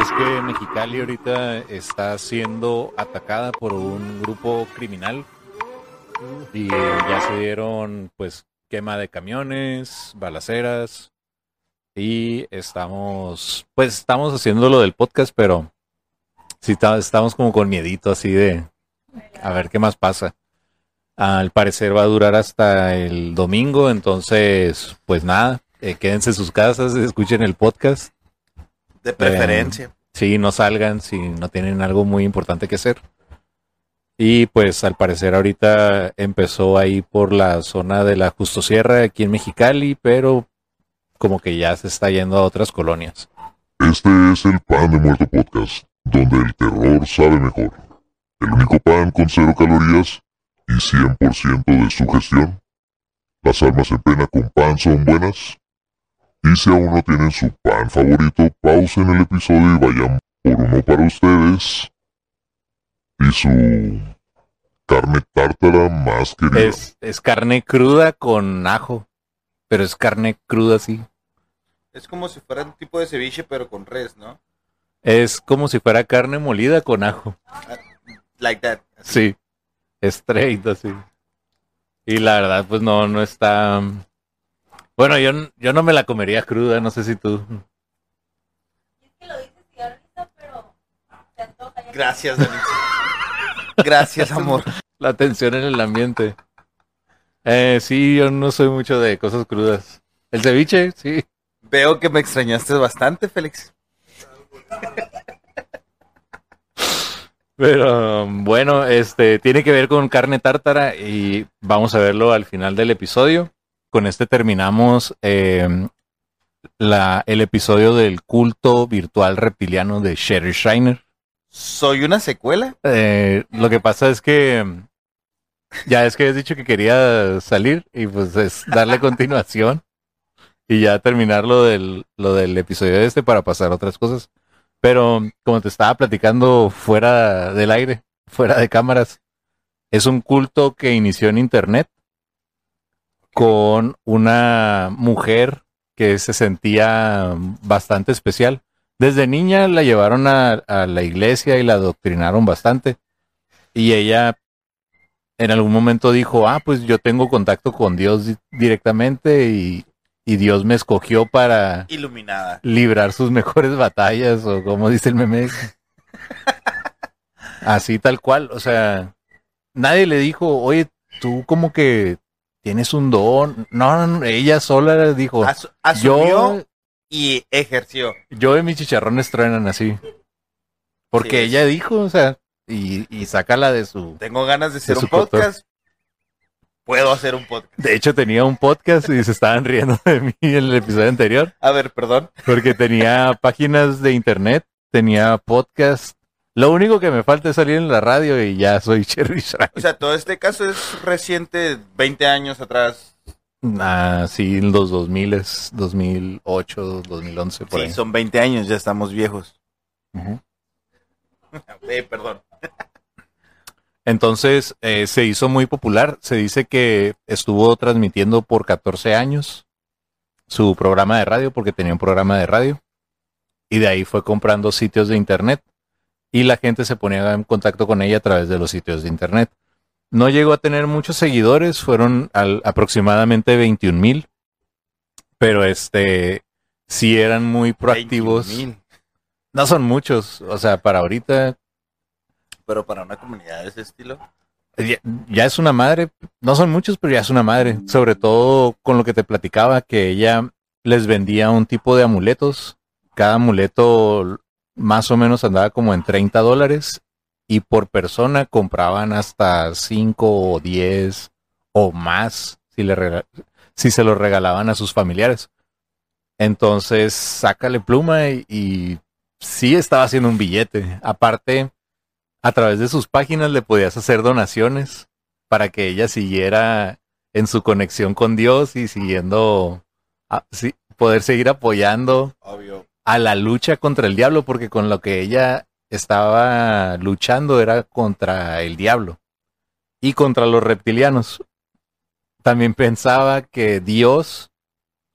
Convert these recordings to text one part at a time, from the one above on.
es que Mexicali ahorita está siendo atacada por un grupo criminal y ya se dieron pues quema de camiones, balaceras y estamos pues estamos haciendo lo del podcast, pero sí ta- estamos como con miedito así de a ver qué más pasa. Al parecer va a durar hasta el domingo, entonces pues nada, eh, quédense en sus casas, escuchen el podcast. De preferencia. Sí, no salgan si no tienen algo muy importante que hacer. Y pues al parecer ahorita empezó ahí por la zona de la Justo Sierra aquí en Mexicali, pero como que ya se está yendo a otras colonias. Este es el Pan de Muerto Podcast, donde el terror sabe mejor. El único pan con cero calorías y 100% de sugestión. Las almas en pena con pan son buenas. Y si aún no tienen su pan favorito, pausen el episodio y vayan por uno para ustedes. Y su carne tártara más querida. Es, es carne cruda con ajo, pero es carne cruda así. Es como si fuera un tipo de ceviche, pero con res, ¿no? Es como si fuera carne molida con ajo. Like that. Sí, straight así. Y la verdad, pues no, no está. Bueno, yo, yo no me la comería cruda, no sé si tú. Gracias, Denise. Gracias, amor. La tensión en el ambiente. Eh, sí, yo no soy mucho de cosas crudas. El ceviche, sí. Veo que me extrañaste bastante, Félix. Pero bueno, este tiene que ver con carne tártara y vamos a verlo al final del episodio. Con este terminamos eh, la, el episodio del culto virtual reptiliano de Sherry Shiner. ¿Soy una secuela? Eh, lo que pasa es que mm, ya es que has dicho que quería salir y pues es darle continuación y ya terminar lo del, lo del episodio este para pasar a otras cosas. Pero como te estaba platicando fuera del aire, fuera de cámaras, es un culto que inició en internet con una mujer que se sentía bastante especial. Desde niña la llevaron a, a la iglesia y la adoctrinaron bastante. Y ella en algún momento dijo, ah, pues yo tengo contacto con Dios di- directamente y, y Dios me escogió para Iluminada. librar sus mejores batallas o como dice el meme. Así tal cual, o sea, nadie le dijo, oye, tú como que tienes un don. No, no, no, ella sola dijo, Asu- asumió yo, y ejerció. yo y mis chicharrones truenan así. Porque Sí, ella dijo, o sea, y, y sácala de su... Tengo ganas de hacer un podcast. Puedo hacer un podcast. De hecho tenía un podcast y se estaban riendo de mí en el episodio anterior. A ver, perdón. Porque tenía páginas de internet, tenía podcast. Lo único que me falta es salir en la radio y ya soy Cherry. O sea, todo este caso es reciente, 20 años atrás. Ah, sí, en los 2000, 2008, 2011, por Sí, ahí. son 20 años, ya estamos viejos. Ujú. Eh, perdón. Entonces eh, se hizo muy popular. Se dice que estuvo transmitiendo por 14 años su programa de radio, porque tenía un programa de radio. Y de ahí fue comprando sitios de internet. Y la gente se ponía en contacto con ella a través de los sitios de internet. No llegó a tener muchos seguidores, fueron al- aproximadamente 21 mil. Pero este, sí eran muy proactivos. 21,000. No son muchos, o sea, para ahorita Pero para una comunidad de ese estilo. ya, ya es una madre, no son muchos, pero ya es una madre, sobre todo con lo que te platicaba, que ella les vendía un tipo de amuletos, cada amuleto más o menos andaba como en 30 dólares y por persona compraban hasta 5 o 10 o más si, le si se los regalaban a sus familiares. Entonces, sácale pluma y, y sí estaba haciendo un billete. Aparte, a través de sus páginas le podías hacer donaciones para que ella siguiera en su conexión con Dios y siguiendo, a- sí, poder seguir apoyando Obvio. a la lucha contra el diablo, porque con lo que ella estaba luchando era contra el diablo y contra los reptilianos. También pensaba que Dios,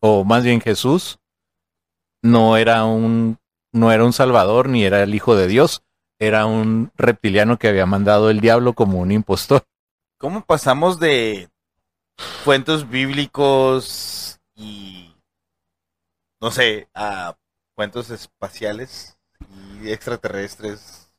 o más bien Jesús, no era un, no era un salvador ni era el hijo de Dios, era un reptiliano que había mandado el diablo como un impostor. ¿Cómo pasamos de cuentos bíblicos y no sé, a cuentos espaciales y extraterrestres?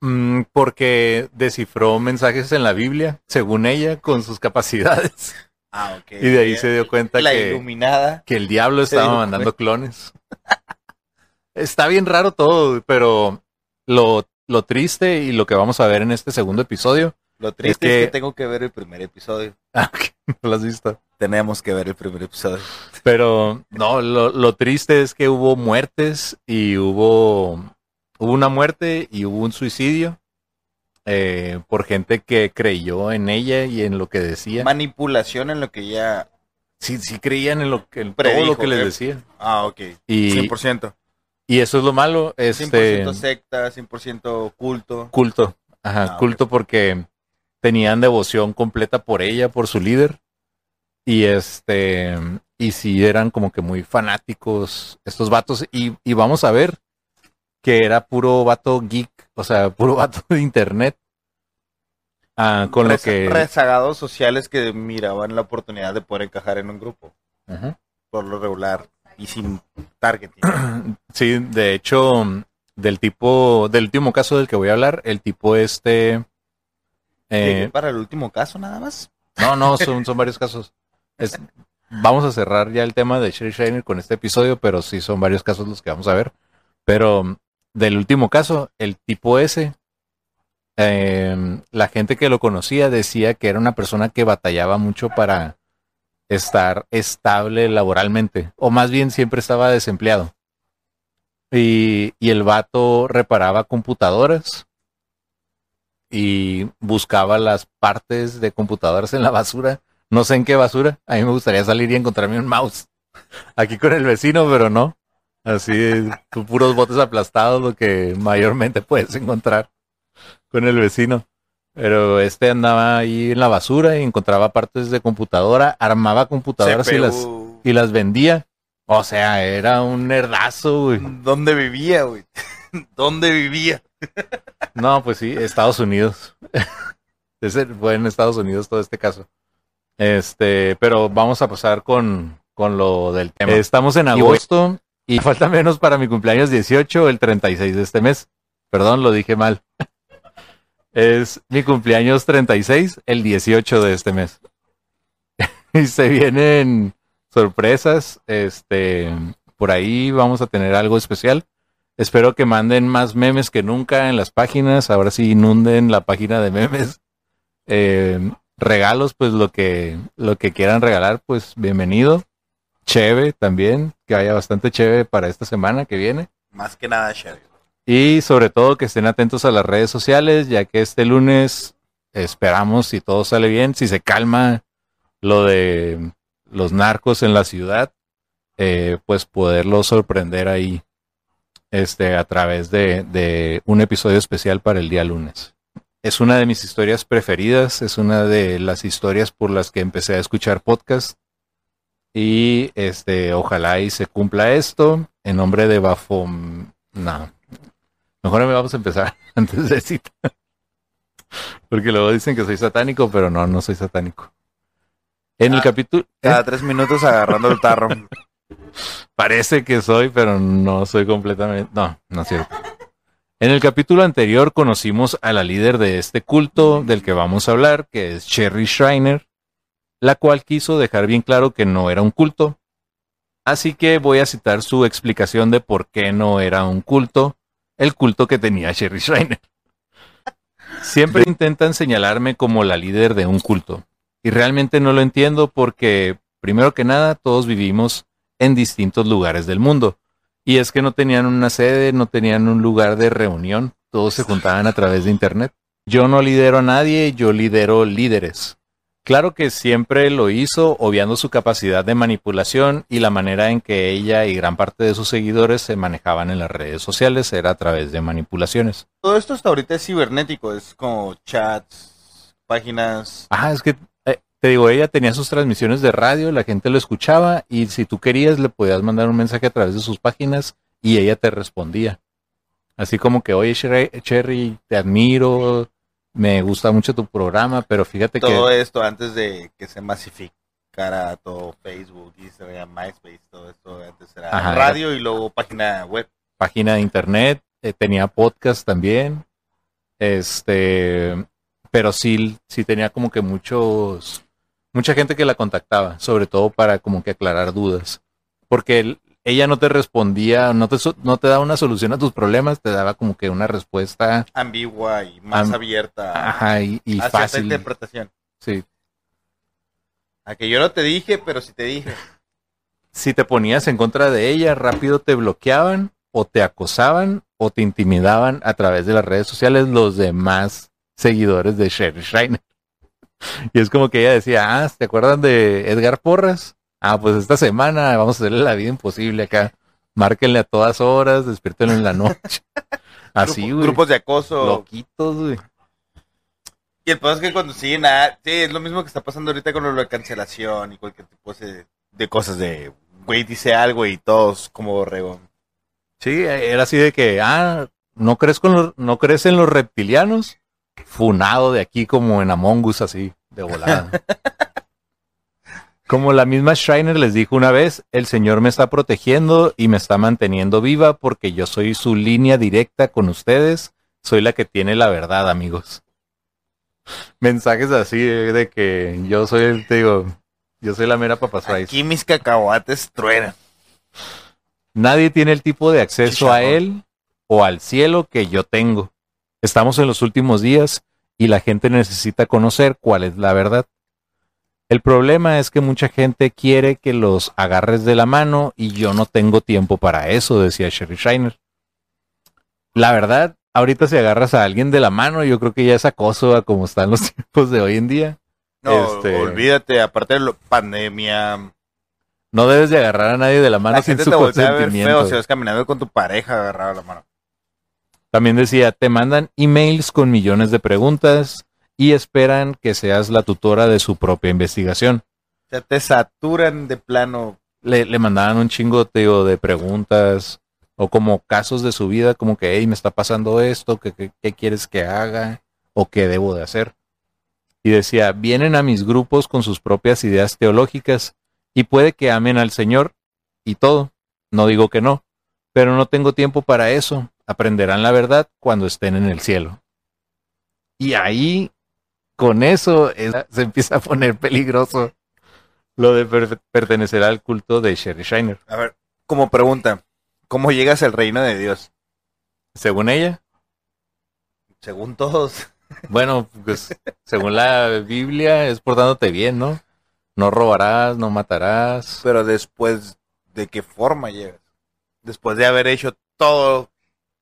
Mm, porque descifró mensajes en la Biblia, según ella, con sus capacidades. Ah, ok. Y de ahí se dio cuenta La que, iluminada. que el diablo estaba mandando clones. Está bien raro todo, pero lo, lo triste y lo que vamos a ver en este segundo episodio, Lo triste es que- que... tengo que ver el primer episodio. ah, ok, no lo has visto. Tenemos que ver el primer episodio. Pero no, lo, lo triste es que hubo muertes y hubo, hubo una muerte y hubo un suicidio eh, por gente que creyó en ella y en lo que decía. Manipulación en lo que ya... sí, sí creían en lo que en todo lo que les decía. Ah, ok. Y, 100%. Y eso es lo malo, 100% este secta, 100% culto. culto. Ajá, Ah, culto porque tenían devoción completa por ella, por su líder. Y este, y sí eran como que muy fanáticos estos vatos. Y, y vamos a ver que era puro vato geek, o sea, puro vato de internet. Ah, con lo Reza- que. Rezagados sociales que miraban la oportunidad de poder encajar en un grupo. Por lo regular. Y sin targeting. Sí, de hecho, del tipo, del último caso del que voy a hablar, el tipo este. Eh, para el último caso nada más. no, no, son, son varios casos. Es- vamos a cerrar ya el tema de Sherry Shiner con este episodio, pero sí son varios casos los que vamos a ver. Pero del último caso, el tipo ese, eh, la gente que lo conocía decía que era una persona que batallaba mucho para estar estable laboralmente, o más bien siempre estaba desempleado. Y, y el vato reparaba computadoras y buscaba las partes de computadoras en la basura. No sé en qué basura. A mí me gustaría salir y encontrarme un mouse. Aquí con el vecino, pero no. Así, puros botes aplastados, lo que mayormente puedes encontrar con el vecino. Pero este andaba ahí en la basura y encontraba partes de computadora, armaba computadoras y las, y las vendía. O sea, era un nerdazo, güey. ¿Dónde vivía, güey? ¿Dónde vivía? No, pues sí, Estados Unidos. Ese fue en Estados Unidos todo este caso. Este, pero vamos a pasar con, con lo del tema. Estamos en agosto y falta menos para mi cumpleaños 18, el 36 de este mes. Perdón, lo dije mal. Es mi cumpleaños 36, el 18 de este mes. y se vienen sorpresas. Este, por ahí vamos a tener algo especial. Espero que manden más memes que nunca en las páginas. Ahora sí inunden la página de memes. Eh, regalos, pues lo que, lo que quieran regalar, pues bienvenido. Cheve también, que haya bastante cheve para esta semana que viene. Más que nada, Sherry. Y sobre todo que estén atentos a las redes sociales, ya que este lunes esperamos, si todo sale bien, si se calma lo de los narcos en la ciudad, eh, pues poderlo sorprender ahí este, a través de, un episodio especial para el día lunes. Es una de mis historias preferidas, es una de las historias por las que empecé a escuchar podcast. Y este, ojalá y se cumpla esto en nombre de Bafom. No, mejor me vamos a empezar antes de cita. Porque luego dicen que soy satánico, pero no, no soy satánico. En el capítulo. Cada tres minutos agarrando el tarro. Parece que soy, pero no soy completamente. No, no es cierto. En el capítulo anterior conocimos a la líder de este culto del que vamos a hablar, que es Sherry Schreiner, la cual quiso dejar bien claro que no era un culto. Así que voy a citar su explicación de por qué no era un culto, el culto que tenía Sherry Schreiner. Siempre intentan señalarme como la líder de un culto, y realmente no lo entiendo porque, primero que nada, todos vivimos en distintos lugares del mundo. Y es que no tenían una sede, no tenían un lugar de reunión, todos se juntaban a través de internet. Yo no lidero a nadie, yo lidero líderes. Claro que siempre lo hizo obviando su capacidad de manipulación y la manera en que ella y gran parte de sus seguidores se manejaban en las redes sociales era a través de manipulaciones. Todo esto hasta ahorita es cibernético, es como chats, páginas. Ah, es que eh, te digo, ella tenía sus transmisiones de radio, la gente lo escuchaba y si tú querías le podías mandar un mensaje a través de sus páginas y ella te respondía. Así como que, oye Cherry, Cherry te admiro, me gusta mucho tu programa, pero fíjate que... Todo esto antes de que se masificara todo Facebook, Instagram, MySpace, todo esto. Antes era Ajá, radio y luego página web. página de internet, eh, tenía podcast también, este, pero sí, sí tenía como que muchos, mucha gente que la contactaba, sobre todo para como que aclarar dudas, porque él- ella no te respondía, no te, no te daba una solución a tus problemas, te daba como que una respuesta, Ambigua y más abierta ajá, y, y fácil, interpretación. sí. A que yo no te dije, pero sí te dije. Si te ponías en contra de ella, rápido te bloqueaban o te acosaban o te intimidaban a través de las redes sociales los demás seguidores de Sherry Schreiner. Y es como que ella decía, ah, ¿te acuerdan de Edgar Porras? Ah, pues esta semana vamos a hacerle la vida imposible acá. Márquenle a todas horas, despiértenlo en la noche. Así, Grupo- güey. Grupos de acoso. Loquitos, güey. Y el peor es que cuando siguen a... Sí, es lo mismo que está pasando ahorita con de cancelación y cualquier tipo de, de cosas de... Güey dice algo y todos como borrego. Sí, era así de que, ah, ¿no crees, con los, ¿no crees en los reptilianos? Funado de aquí como en Among Us, así, de volada. como la misma Shriner les dijo una vez, el Señor me está protegiendo y me está manteniendo viva porque yo soy su línea directa con ustedes. Soy la que tiene la verdad, amigos. Mensajes así eh, de que yo soy el, te digo, yo soy la mera papas Rice. Aquí mis cacahuates truenan. Nadie tiene el tipo de acceso a él o al cielo que yo tengo. Estamos en los últimos días y la gente necesita conocer cuál es la verdad. El problema es que mucha gente quiere que los agarres de la mano y yo no tengo tiempo para eso, decía Sherry Shiner. La verdad, ahorita si agarras a alguien de la mano, yo creo que ya es acoso a como están los tiempos de hoy en día. No, Este- olvídate, aparte de la pandemia, No debes de agarrar a nadie de la mano la sin gente su te voltea a ver consentimiento. feo si vas caminando con tu pareja agarrado la mano. También decía, te mandan emails con millones de preguntas y esperan que seas la tutora de su propia investigación. O sea, te saturan de plano. Le, le mandaban un chingo te digo, de preguntas o como casos de su vida, como que, hey, me está pasando esto, ¿qué, qué, qué quieres que haga o qué debo de hacer? Y decía, vienen a mis grupos con sus propias ideas teológicas y puede que amen al Señor y todo. No digo que no, pero no tengo tiempo para eso. Aprenderán la verdad cuando estén en el cielo. Y ahí, con eso, es- se empieza a poner peligroso lo de per- pertenecer al culto de Sherry Shiner. A ver, como pregunta, ¿cómo llegas al reino de Dios? Según ella, Según todos. bueno, pues según la Biblia es portándote bien, ¿no? No robarás, no matarás. Pero después, ¿de qué forma llegas? Después de haber hecho todo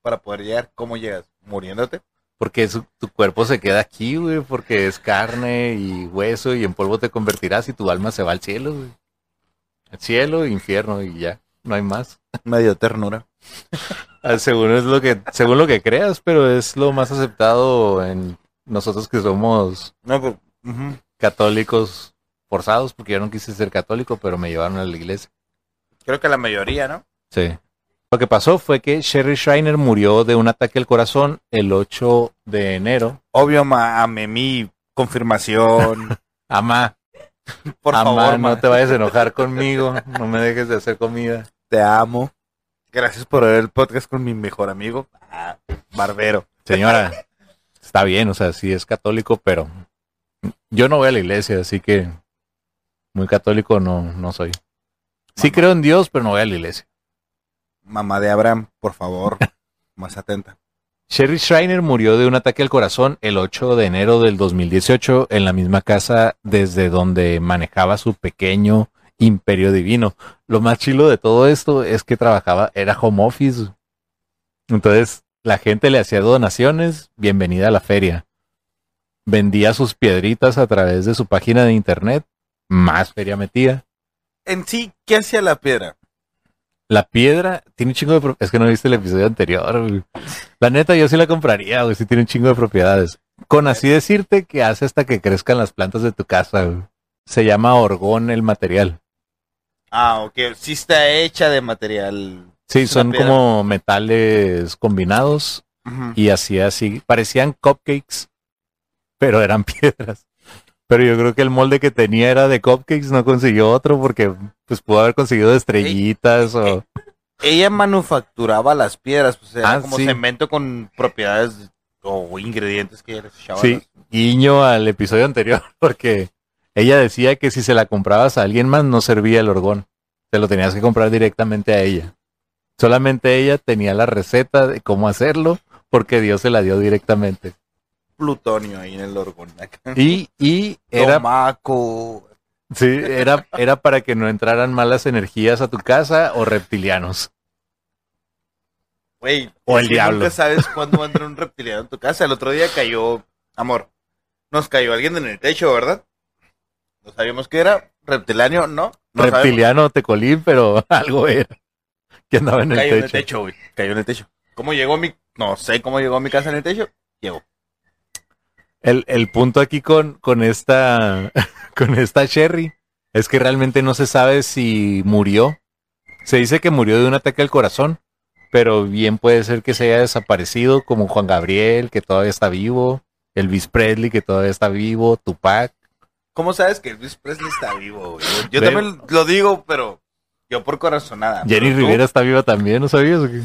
para poder llegar, ¿cómo llegas? ¿Muriéndote? Porque su- tu cuerpo se queda aquí, güey, porque es carne y hueso y en polvo te convertirás y tu alma se va al cielo, güey. Al cielo, infierno y ya, no hay más. Medio ternura. Ah, Según es lo que, según lo que creas, pero es lo más aceptado en nosotros que somos No, pero, ujú. católicos forzados, porque yo no quise ser católico, pero me llevaron a la iglesia. Creo que la mayoría, ¿no? Sí. Lo que pasó fue que Sherry Schreiner murió de un ataque al corazón el 8 de enero. Obvio, ma, ame mi confirmación. Amá, Por amá, favor, ma, no te vayas a enojar conmigo, no me dejes de hacer comida. te amo. Gracias por ver el podcast con mi mejor amigo, ah, Barbero. Señora, está bien, o sea, sí es católico, pero yo no voy a la iglesia, así que muy católico no, no soy. Sí Mamá. creo en Dios, pero no voy a la iglesia. Mamá de Abraham, por favor, más atenta. Sherry Schreiner murió de un ataque al corazón el 8 de enero del 2018 en la misma casa desde donde manejaba su pequeño imperio divino. Lo más chilo de todo esto es que trabajaba, era home office. Entonces la gente le hacía donaciones, bienvenida a la feria. vendía sus piedritas a través de su página de internet, más feria metía. En sí, ¿qué hacía la piedra? La piedra tiene un chingo de... pro- Es que no viste el episodio anterior. güey. La neta, yo sí la compraría, güey. Sí tiene un chingo de propiedades. Con así decirte que hace hasta que crezcan las plantas de tu casa, güey. Se llama orgón el material. Ah, ok. Sí está hecha de material. Sí, son piedra. como metales combinados y así así. Parecían cupcakes, pero eran piedras. Pero yo creo que el molde que tenía era de cupcakes, no consiguió otro porque pues pudo haber conseguido estrellitas o... Ella manufacturaba las piedras, pues era Ah, como sí. cemento con propiedades o ingredientes que ella les echaba. Sí, guiño al episodio anterior, porque ella decía que si se la comprabas a alguien más no servía el orgón. Te lo tenías que comprar directamente a ella. Solamente ella tenía la receta de cómo hacerlo, porque Dios se la dio directamente. Plutonio ahí en el orgón. acá. Y, y era, Tomaco. sí, era, era para que no entraran malas energías a tu casa o reptilianos. Güey, O el diablo. Nunca sabes cuándo va a entrar un reptiliano en tu casa. El otro día cayó, amor, nos cayó alguien en el techo, ¿verdad? No sabíamos qué era. Reptiliano, no. no sabemos. Reptiliano tecolín, pero algo era. Que andaba en el Cayó en el techo. techo, güey. Cayó en el techo. ¿Cómo llegó mi.? No sé cómo llegó a mi casa en el techo. Llegó. El, el punto aquí con, con esta con esta Sherry es que realmente no se sabe si murió. Se dice que murió de un ataque al corazón, pero bien puede ser que se haya desaparecido, como Juan Gabriel, que todavía está vivo, Elvis Presley, que todavía está vivo, Tupac. ¿Cómo sabes que Elvis Presley está vivo, güey? Yo, yo también lo digo, pero yo por corazonada. Jenny Rivera está viva también, ¿no sabías? o qué?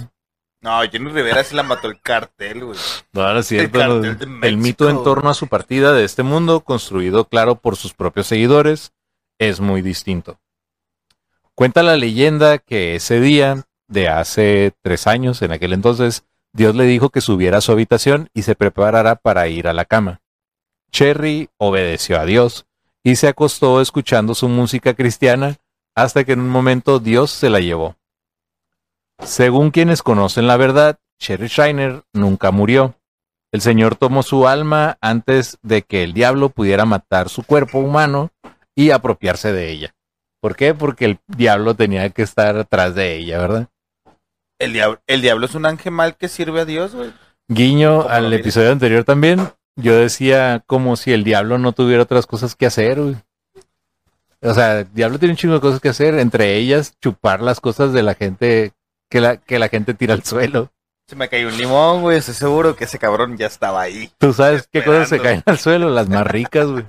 No, Jenny Rivera sí la mató el cartel, güey. No, no es cierto. El no. cartel de El México. mito en torno a su partida de este mundo, construido claro por sus propios seguidores, es muy distinto. Cuenta la leyenda que ese día, de hace tres años, en aquel entonces, Dios le dijo que subiera a su habitación y se preparara para ir a la cama. Cherry obedeció a Dios y se acostó escuchando su música cristiana hasta que en un momento Dios se la llevó. Según quienes conocen la verdad, Cherry Shiner nunca murió. El Señor tomó su alma antes de que el diablo pudiera matar su cuerpo humano y apropiarse de ella. ¿Por qué? Porque el diablo tenía que estar atrás de ella, ¿verdad? El diablo, el diablo es un ángel mal que sirve a Dios, güey. Guiño al episodio anterior también, yo decía como si el diablo no tuviera otras cosas que hacer, güey. O sea, el diablo tiene un chingo de cosas que hacer, entre ellas chupar las cosas de la gente que la, que la gente tira al suelo. Se me cayó un limón, güey. Estoy seguro que ese cabrón ya estaba ahí. ¿Tú sabes qué cosas se caen al suelo? Las más ricas, güey.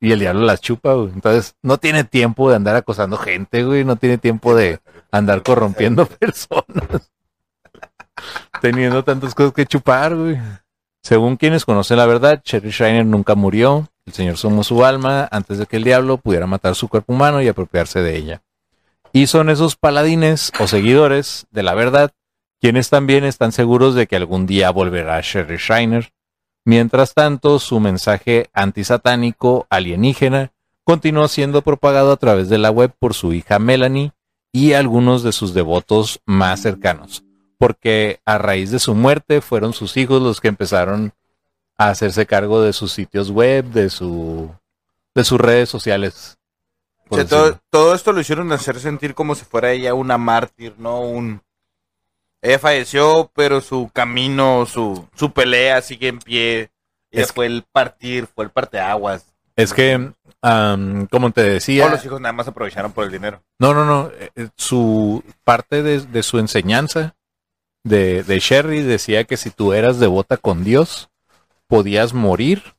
Y el diablo las chupa, güey. Entonces, no tiene tiempo de andar acosando gente, güey. No tiene tiempo de andar corrompiendo personas. Teniendo tantas cosas que chupar, güey. Según quienes conocen la verdad, Cherry Shiner nunca murió. El Señor somó su alma antes de que el diablo pudiera matar su cuerpo humano y apropiarse de ella. Y son esos paladines o seguidores de la verdad quienes también están seguros de que algún día volverá Sherry Shiner. Mientras tanto, su mensaje antisatánico alienígena continuó siendo propagado a través de la web por su hija Melanie y algunos de sus devotos más cercanos, porque a raíz de su muerte fueron sus hijos los que empezaron a hacerse cargo de sus sitios web, de su de sus redes sociales. O sea, todo, todo esto lo hicieron hacer sentir como si fuera ella una mártir, ¿no? Un... Ella falleció, pero su camino, su, su pelea sigue en pie. Ella Es- fue el partir, fue el parteaguas. Es que, como te decía, Todos los hijos nada más aprovecharon por el dinero. No, no, no. eh, eh, Su parte de, de su enseñanza de, de Sherry decía que si tú eras devota con Dios, podías morir,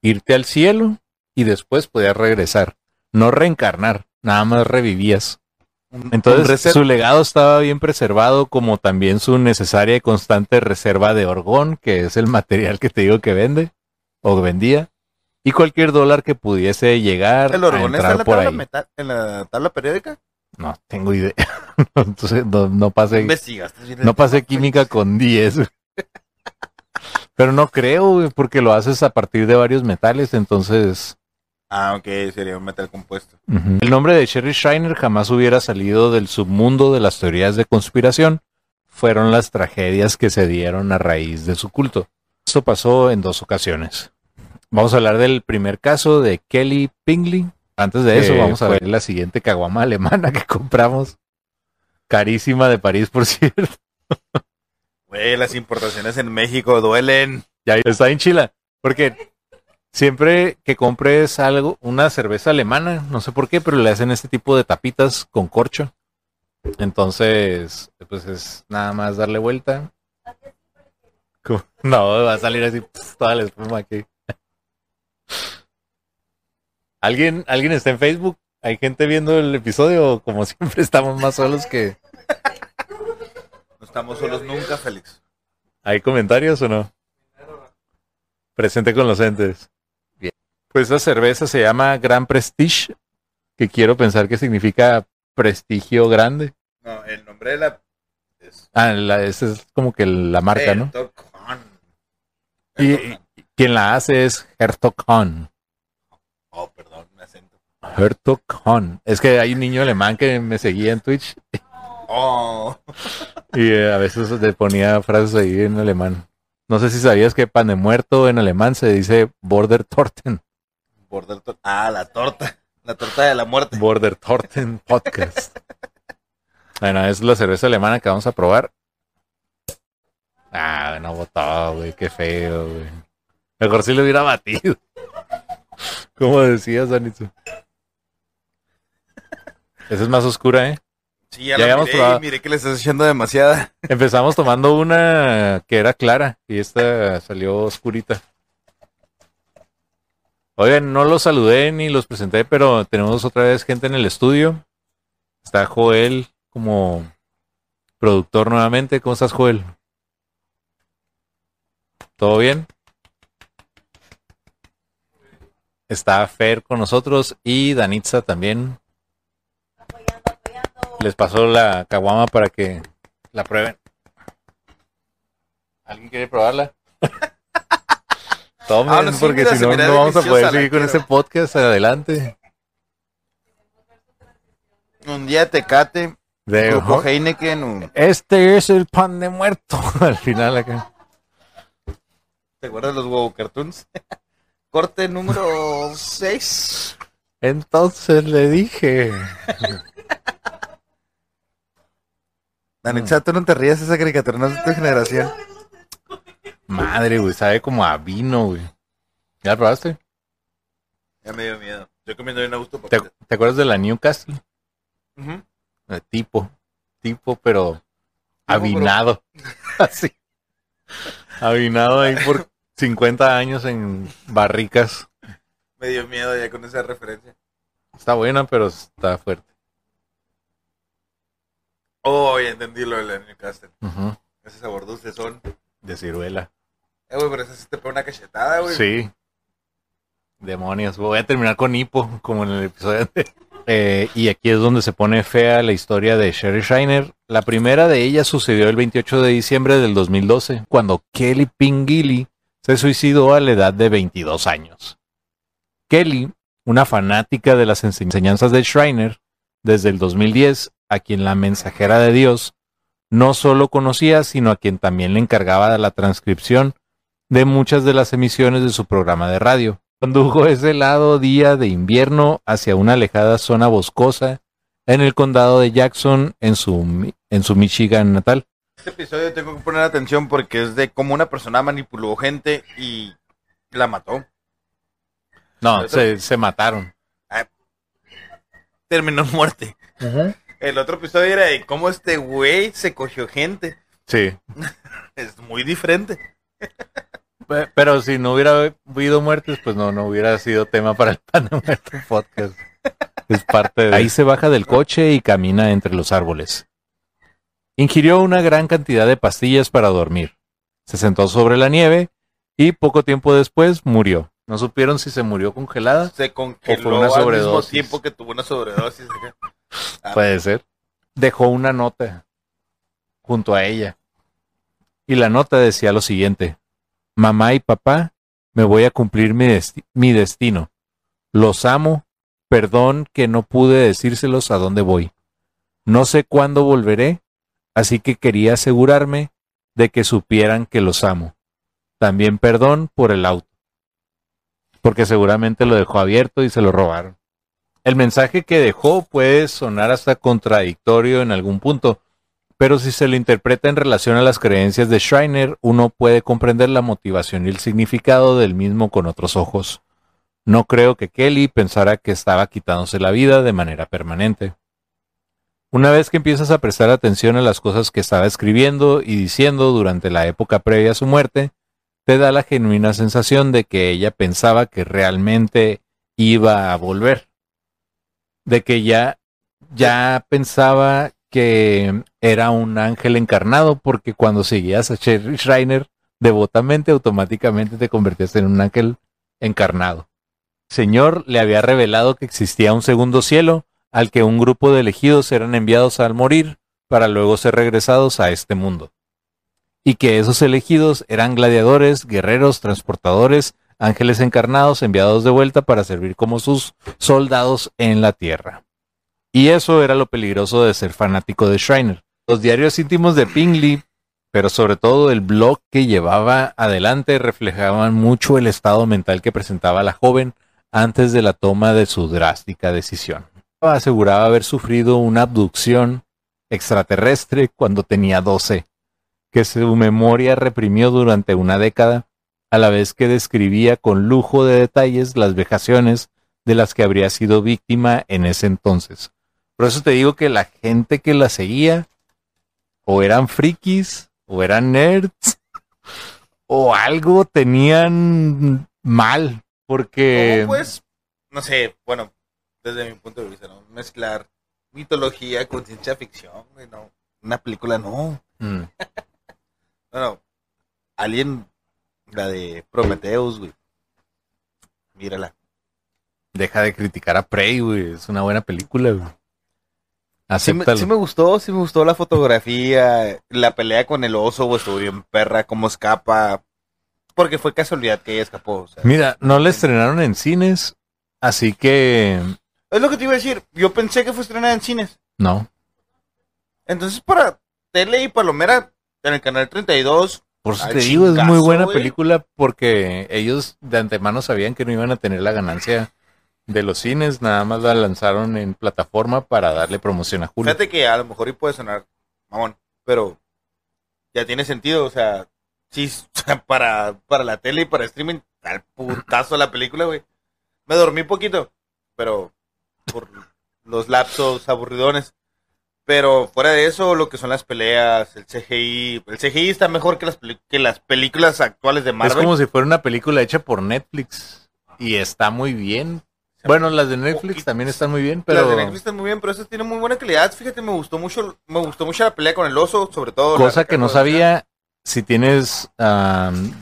irte al cielo y después podías regresar. No reencarnar, nada más revivías. Entonces su legado estaba bien preservado, como también su necesaria y constante reserva de orgón, que es el material que te digo que vende o vendía, y cualquier dólar que pudiese llegar ¿El a orgón está en la, por tabla ahí. meta- en la tabla periódica? No tengo idea. Entonces no, no pasé, no pasé química con 10. güey. Pero no creo, porque lo haces a partir de varios metales, entonces Ah, ok, sería un metal compuesto. el nombre de Sherry Shiner jamás hubiera salido del submundo de las teorías de conspiración. Fueron las tragedias que se dieron a raíz de su culto. Esto pasó en dos ocasiones. Vamos a hablar del primer caso de Kelly Pingley. Antes de eso, Que vamos a fue- ver la siguiente caguama alemana que compramos. Carísima de París, por cierto. Güey, las importaciones en México duelen. Ya está en Chila. Porque siempre que compres algo, una cerveza alemana, no sé por qué, pero le hacen este tipo de tapitas con corcho. Entonces, pues es nada más darle vuelta. No, va a salir así toda la espuma aquí. ¿Alguien, ¿Alguien está en Facebook? ¿Hay gente viendo el episodio? Como siempre estamos más solos que... No estamos solos nunca, Félix. ¿Hay comentarios o no? Presente con los entes. Pues esa cerveza se llama Gran Prestige, que quiero pensar que significa prestigio grande. No, el nombre de la... Es Ah, la, esa es como que la marca, ¿no? Hahn. Y, y quien la hace es Hertog Hahn. Oh, perdón, me acento. Hertog Hahn. Es que hay un niño alemán que me seguía en Twitch Oh, y eh, a veces le ponía frases ahí en alemán. No sé si sabías que pan de muerto en alemán se dice Border Torten. Border Ah, la torta. La torta de la muerte. Border Torten Podcast. Bueno, es la cerveza alemana que vamos a probar. Ah, no botó, güey, qué feo, güey. Mejor si lo hubiera batido. Como decías, Anitsu. Esa es más oscura, ¿eh? Sí, ya, Ya la habíamos miré probado. miré que le estás echando demasiada. Empezamos tomando una que era clara y esta salió oscurita. Oigan, no los saludé ni los presenté, pero tenemos otra vez gente en el estudio. Está Joel como productor nuevamente. ¿Cómo estás, Joel? ¿Todo bien? Está Fer con nosotros y Danitza también. Les pasó la caguama para que la prueben. ¿Alguien quiere probarla? Tomen, Ah, no, porque si no, no vamos a poder seguir con este podcast adelante. Un día Tecate, De- Grupo Heineken, un- este es el pan de muerto. Al final acá. ¿te acuerdas de los huevo cartoons? Corte número 6. Entonces le dije. Tú no te rías, esa caricatura no es de tu generación. Madre, güey, sabe como a vino, güey. ¿Ya la probaste? Ya me dio miedo. Yo comiendo bien a gusto. ¿Te, te acuerdas de la Newcastle? Eh, tipo, tipo, pero avinado. Así. Avinado ahí por 50 años en barricas. Me dio miedo ya con esa referencia. Está buena, pero está fuerte. Oh, ya entendí lo de la Newcastle. Ujú. Ese sabor dulce son. De ciruela. Eh, güey, pero esa sí te pone una cachetada, güey. Sí. Demonios. Voy a terminar con hipo, como en el episodio anterior. Eh, y aquí es donde se pone fea la historia de Sherry Shiner. La primera de ellas sucedió el 28 de diciembre del 2012, cuando Kelly Pingili se suicidó a la edad de 22 años. Kelly, una fanática de las enseñanzas de Shriner desde el 2010, a quien la mensajera de Dios no solo conocía, sino a quien también le encargaba de la transcripción de muchas de las emisiones de su programa de radio. Condujo ese helado día de invierno hacia una alejada zona boscosa en el condado de Jackson, en su, en su Michigan natal. Este episodio tengo que poner atención porque es de cómo una persona manipuló gente y la mató. No, se, se mataron. Terminó en muerte. El otro episodio era de cómo este güey se cogió gente. Sí. Es muy diferente. Pe- Pero si no hubiera habido muertes, pues no, no hubiera sido tema para el pan de muerto podcast. Es parte de... Ahí se baja del coche y camina entre los árboles. Ingirió una gran cantidad de pastillas para dormir. Se sentó sobre la nieve y poco tiempo después murió. No supieron si se murió congelada. Se congeló O fue una al mismo sobredosis. tiempo que tuvo una sobredosis. Ah, Puede ser. Dejó una nota junto a ella. Y la nota decía lo siguiente. Mamá y papá, me voy a cumplir mi, desti- mi destino. Los amo. Perdón que no pude decírselos a dónde voy. No sé cuándo volveré, así que quería asegurarme de que supieran que los amo. También perdón por el auto. Porque seguramente lo dejó abierto y se lo robaron. El mensaje que dejó puede sonar hasta contradictorio en algún punto, pero si se lo interpreta en relación a las creencias de Schreiner, uno puede comprender la motivación y el significado del mismo con otros ojos. No creo que Kelly pensara que estaba quitándose la vida de manera permanente. Una vez que empiezas a prestar atención a las cosas que estaba escribiendo y diciendo durante la época previa a su muerte, te da la genuina sensación de que ella pensaba que realmente iba a volver. De que ya, ya pensaba que era un ángel encarnado, porque cuando seguías a Sherry Schreiner devotamente, automáticamente te convertías en un ángel encarnado. Señor le había revelado que existía un segundo cielo, al que un grupo de elegidos eran enviados al morir para luego ser regresados a este mundo. Y que esos elegidos eran gladiadores, guerreros, transportadores, ángeles encarnados enviados de vuelta para servir como sus soldados en la tierra. Y eso era lo peligroso de ser fanático de Shriner. Los diarios íntimos de Pingley, pero sobre todo el blog que llevaba adelante, reflejaban mucho el estado mental que presentaba la joven antes de la toma de su drástica decisión aseguraba haber sufrido una abducción extraterrestre cuando tenía 12, que su memoria reprimió durante una década, a la vez que describía con lujo de detalles las vejaciones de las que habría sido víctima en ese entonces. Por eso te digo que la gente que la seguía o eran frikis o eran nerds o algo tenían mal porque pues no sé bueno desde mi punto de vista, ¿no? Mezclar mitología con ciencia ficción, güey, no. Una película no. Mm. no, no. Alien, la de Prometheus, güey. Mírala. Deja de criticar a Prey, güey. Es una buena película, güey. Sí me, sí me, gustó, sí me gustó la fotografía, la pelea con el oso, güey, estuvo bien perra, cómo escapa. Porque fue casualidad que ella escapó. Mira, no la estrenaron en cines, así que es lo que te iba a decir. Yo pensé que fue estrenada en cines. No. Entonces, para tele y palomera, en el canal 32. Por eso te digo, es muy buena película porque ellos de antemano sabían que no iban a tener la ganancia de los cines, nada más la lanzaron en plataforma para darle promoción a Julio. Fíjate que a lo mejor y puede sonar mamón, pero ya tiene sentido, o sea, sí, para, para la tele y para streaming, al putazo la película, güey. Me dormí poquito, pero por los lapsos aburridones. Pero fuera de eso, lo que son las peleas, el CGI, el CGI está mejor que las, que las películas actuales de Marvel. Es como si fuera una película hecha por Netflix y está muy bien. Bueno, las de Netflix también están muy bien, pero las de Netflix están muy bien, pero esas tienen muy buena calidad. Fíjate, me gustó mucho, me gustó mucho la pelea con el oso, sobre todo. Cosa que no sabía, si tienes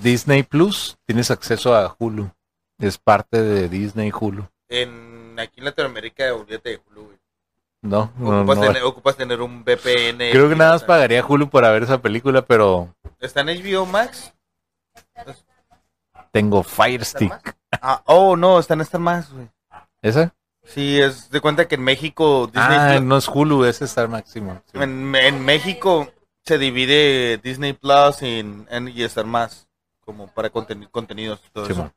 Disney Plus, tienes acceso a Hulu. Es parte de Disney Hulu. En aquí en Latinoamérica, olvídate de Hulu, No, no, ocupas, Tener, un VPN. Creo que nada más pagaría Hulu por ver esa película, pero. ¿Está en HBO Max? Tengo Fire Stick. Ah, oh, no, está en Star Max, güey. ¿Esa? Sí, es de cuenta que en México. Disney ah, no es Hulu, es Star Máximo. En, México se divide Disney Plus en, y Star Más, como para contenidos. Todo eso.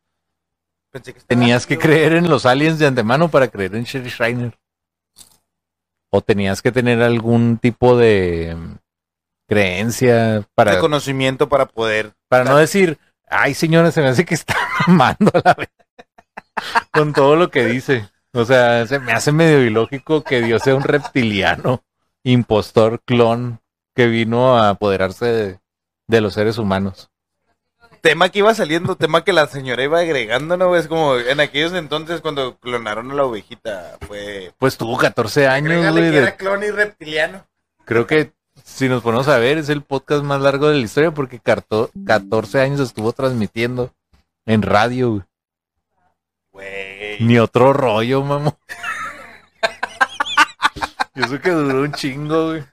Tenías que creer en los aliens de antemano para creer en Sherry Schreiner. O tenías que tener algún tipo de mm, creencia para... De conocimiento para poder... Para no decir, ay señora, se me hace que está amando a la vez. Con todo lo que dice. O sea, se me hace medio ilógico que Dios sea un reptiliano, impostor, clon, que vino a apoderarse de los seres humanos tema que iba saliendo, tema que la señora iba agregando, ¿no? Es como en aquellos entonces cuando clonaron a la ovejita, fue... Pues tuvo 14 años, güey. Que era clon y reptiliano. Creo que si nos ponemos a ver, es el podcast más largo de la historia porque 14 años estuvo transmitiendo en radio, güey. Ni otro rollo, mamá. y eso que duró un chingo, güey.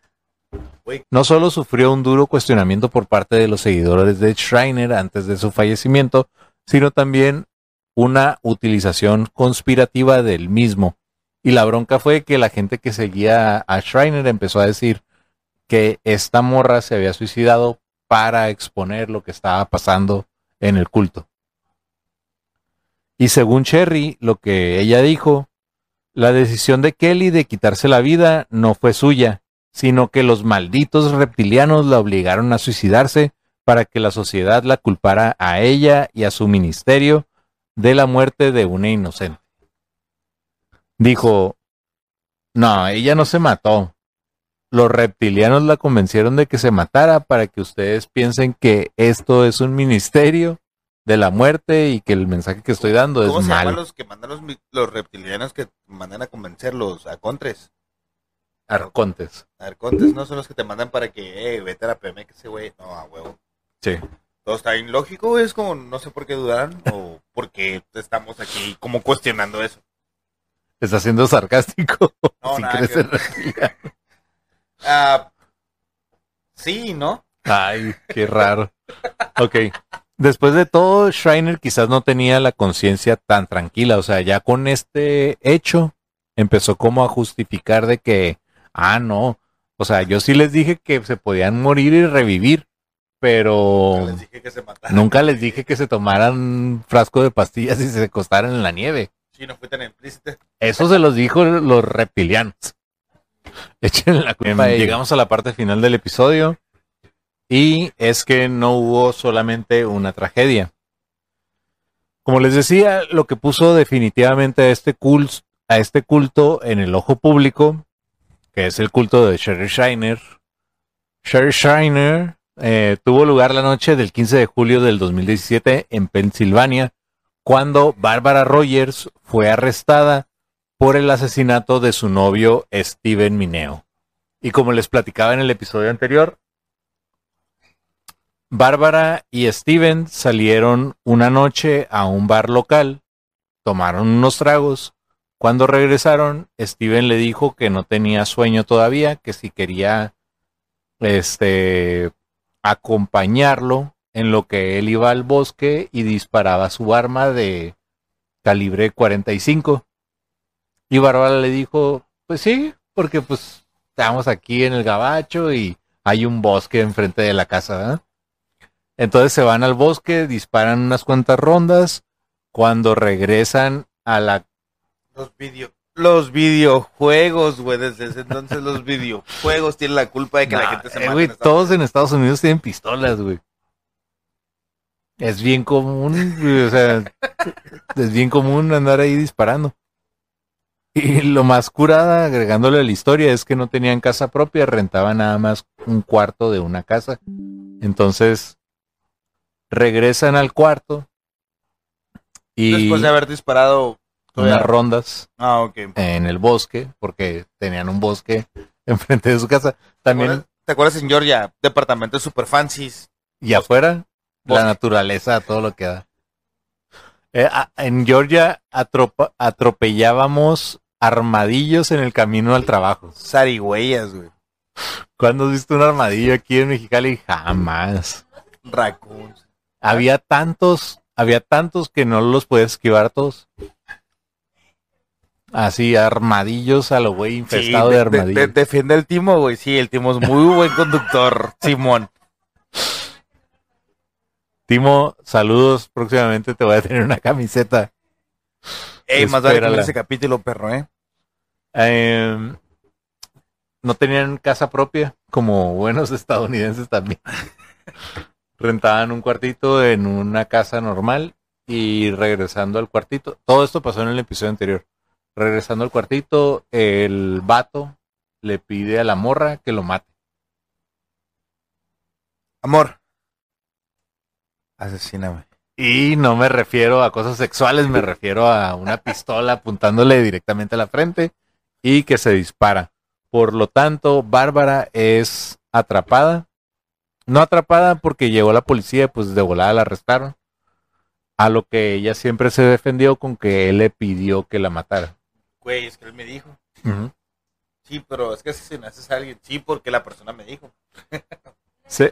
No solo sufrió un duro cuestionamiento por parte de los seguidores de Schreiner antes de su fallecimiento, sino también una utilización conspirativa del mismo. Y la bronca fue que la gente que seguía a Schreiner empezó a decir que esta morra se había suicidado para exponer lo que estaba pasando en el culto. Y según Cherry, lo que ella dijo, la decisión de Kelly de quitarse la vida no fue suya, sino que los malditos reptilianos la obligaron a suicidarse para que la sociedad la culpara a ella y a su ministerio de la muerte de una inocente. Dijo, no, ella no se mató. Los reptilianos la convencieron de que se matara para que ustedes piensen que esto es un ministerio de la muerte y que el mensaje que estoy dando ¿Cómo es se llaman los que mandan los, los reptilianos que mandan a convencerlos a contres? Arcontes. Arcontes, ¿no? Son los que te mandan para que, eh, vete a la PM, que ese güey, no, a huevo. Sí. Todo está es como, no sé por qué dudaron o por qué estamos aquí como cuestionando eso. Está siendo sarcástico. No, si nada que. Ah, sí, ¿no? Ay, qué raro. Ok. Después de todo, Schreiner quizás no tenía la conciencia tan tranquila. O sea, ya con este hecho, empezó como a justificar de que, ah, no. O sea, yo sí les dije que se podían morir y revivir, pero Les dije que se mataran. nunca les dije que se tomaran un frasco de pastillas y se acostaran en la nieve. Sí, no fui tan implícito. Eso se los dijo los reptilianos. Echen la culpa. ellos. Llegamos a la parte final del episodio y es que no hubo solamente una tragedia. Como les decía, lo que puso definitivamente a este, cul- a este culto en el ojo público, que es el culto de Sherry Shiner. Sherry Shiner eh, tuvo lugar la noche del 15 de julio del 2017 en Pensilvania, cuando Barbara Rogers fue arrestada por el asesinato de su novio Steven Mineo. Y como les platicaba en el episodio anterior, Bárbara y Steven salieron una noche a un bar local, tomaron unos tragos. Cuando regresaron, Steven le dijo que no tenía sueño todavía, que si quería este acompañarlo en lo que él iba al bosque y disparaba su arma de calibre 45. Y Bárbara le dijo, pues sí, porque pues estamos aquí en el gabacho y hay un bosque enfrente de la casa. Entonces se van al bosque, disparan unas cuantas rondas. Cuando regresan a la... Los video, los videojuegos, güey, desde ese entonces los videojuegos tienen la culpa de que la gente se eh, mate. güey, en Estados todos en Estados Unidos tienen pistolas, güey. Es bien común, güey, o sea, es bien común andar ahí disparando. Y lo más curada, agregándole a la historia, es que no tenían casa propia, rentaban nada más un cuarto de una casa. Entonces, regresan al cuarto y Después de haber disparado unas rondas Ah, en el bosque, porque tenían un bosque enfrente de su casa. También, ¿Te acuerdas en Georgia? Departamentos super fancies. y afuera, la naturaleza, todo lo que da. Eh, a- en Georgia atropa- atropellábamos armadillos en el camino al trabajo. Zarigüeyas, güey. ¿Cuándo has visto un armadillo aquí en Mexicali? Jamás. Raccoons. Había tantos, había tantos que no los podías esquivar todos. Así, armadillos a lo güey, infestado Sí, de armadillos. de- defiende el Timo, güey. Sí, el Timo es muy buen conductor, Simón. Timo, saludos. Próximamente te voy a tener una camiseta. Ey, más vale que ese capítulo, perro, ¿eh? Eh, no tenían casa propia, como buenos estadounidenses también. Rentaban un cuartito en una casa normal y regresando al cuartito. Todo esto pasó en el episodio anterior. Regresando al cuartito, el vato le pide a la morra que lo mate. Amor. Asesíname. Y no me refiero a cosas sexuales, me refiero a una pistola apuntándole directamente a la frente y que se dispara. Por lo tanto, Bárbara es atrapada. No atrapada porque llegó la policía, pues de volada la arrestaron. A lo que ella siempre se defendió con que él le pidió que la matara. Güey, es que él me dijo. Sí, pero es que asesinaste a alguien. Sí, porque la persona me dijo. Sí.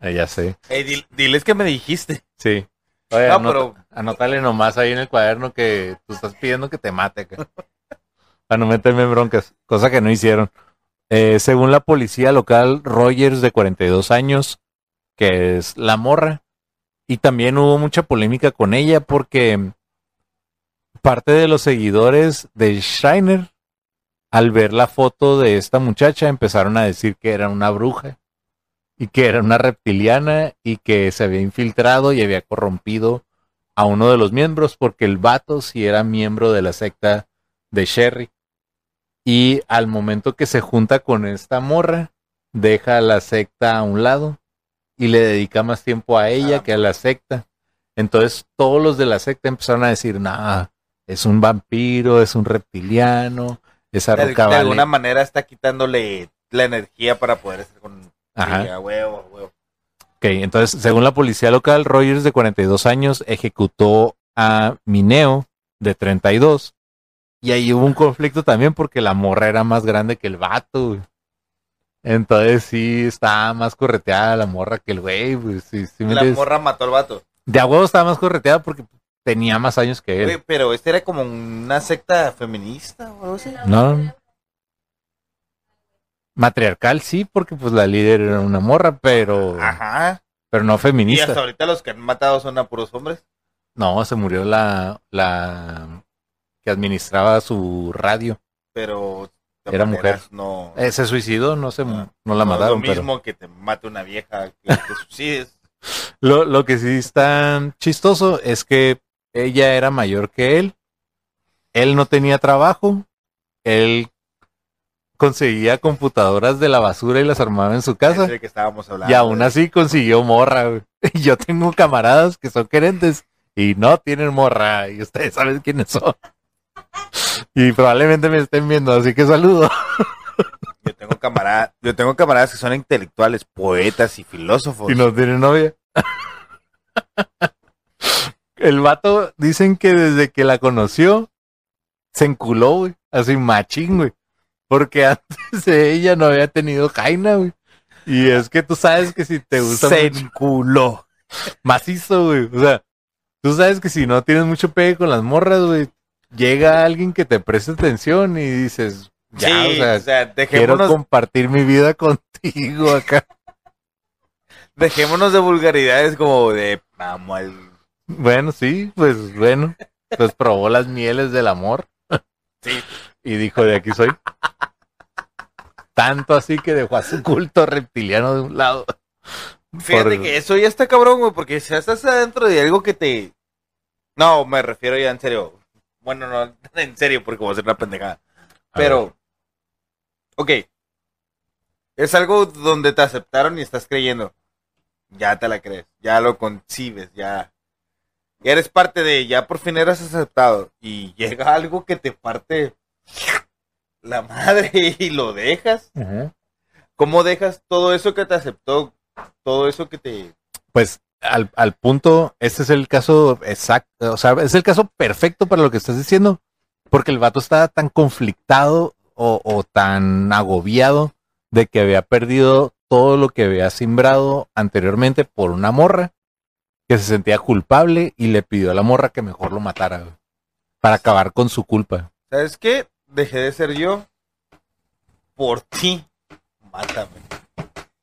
Eh, ya sé, Ey, dil- diles que me dijiste. sí. Oye, No, anota- pero- anótale nomás ahí en el cuaderno que tú estás pidiendo que te mate. acá. Para no meterme en broncas, cosa que no hicieron. Eh, según la policía local, Rogers, de 42 años, que es la morra. Y también hubo mucha polémica con ella porque parte de los seguidores de Shiner, al ver la foto de esta muchacha, empezaron a decir que era una bruja y que era una reptiliana y que se había infiltrado y había corrompido a uno de los miembros porque el vato sí era miembro de la secta de Sherry. Y al momento que se junta con esta morra, deja la secta a un lado y le dedica más tiempo a ella Ah. que a la secta. Entonces todos los de la secta empezaron a decir, nah, es un vampiro, es un reptiliano, esa De, de roca vale". alguna manera está quitándole la energía para poder estar con Ajá. Huevo, a huevo. Ok, entonces, según la policía local, Rogers, de 42 años, ejecutó a Mineo, de 32. Y ahí hubo un conflicto también porque la morra era más grande que el vato. güey. Entonces sí, estaba más correteada la morra que el güey. pues, sí, sí La morra mató al vato. De a huevo estaba más correteada porque tenía más años que él. Pero este era como una secta feminista o algo así. No. Matriarcal sí, porque pues la líder era una morra, pero, Ajá. pero no Y feminista. hasta ahorita los que han matado son a puros hombres. No, se murió la, la que administraba su radio. Pero Era maneras No, Eh, se suicidó, no se, Ah. no la no es mataron. lo pero- mismo que te mate una vieja que te suicides. Lo, lo que sí está chistoso es que ella era mayor que él. Él no tenía trabajo. Él conseguía computadoras de la basura y las armaba en su casa. el que estábamos hablando. Y aún así consiguió morra. güey. Y Yo tengo camaradas que son querentes y no tienen morra. Y ustedes saben quiénes son. Y probablemente me estén viendo, así que saludo. Yo tengo camaradas, yo tengo camaradas que son intelectuales, poetas y filósofos. Y no tiene novia. El vato dicen que desde que la conoció se enculó, güey. Así machín, güey. Porque antes de ella no había tenido jaina, güey. Y es que tú sabes que si te gusta Se mucho- enculó. macizo, güey. O sea, tú sabes que si no tienes mucho pegue con las morras, güey, llega alguien que te preste atención y dices, ya, sí, o sea, o sea, quiero dejémonos, compartir mi vida contigo acá. dejémonos de vulgaridades como de vamos al Bueno, sí, pues bueno. Pues probó las mieles del amor. Sí. Y dijo, de aquí soy. Tanto así que dejó a su culto reptiliano de un lado. Fíjate Por- que eso ya está cabrón, güey, porque si estás adentro de algo que te... No, me refiero ya en serio. Bueno, no, en serio, porque voy a ser una pendejada. Pero, ok. Es algo donde te aceptaron y estás creyendo. Ya te la crees, ya lo concibes, ya... Eres parte de, ya por fin eras aceptado. Y llega algo que te parte la madre y lo dejas. ¿Cómo dejas todo eso que te aceptó? Todo eso que te... Pues al, al punto, este es el caso exacto, o sea, es el caso perfecto para lo que estás diciendo, porque el vato estaba tan conflictado o, o tan agobiado de que había perdido todo lo que había simbrado anteriormente por una morra, que se sentía culpable y le pidió a la morra que mejor lo matara, güey, para acabar con su culpa. ¿Sabes qué? Dejé de ser yo por ti. Mátame.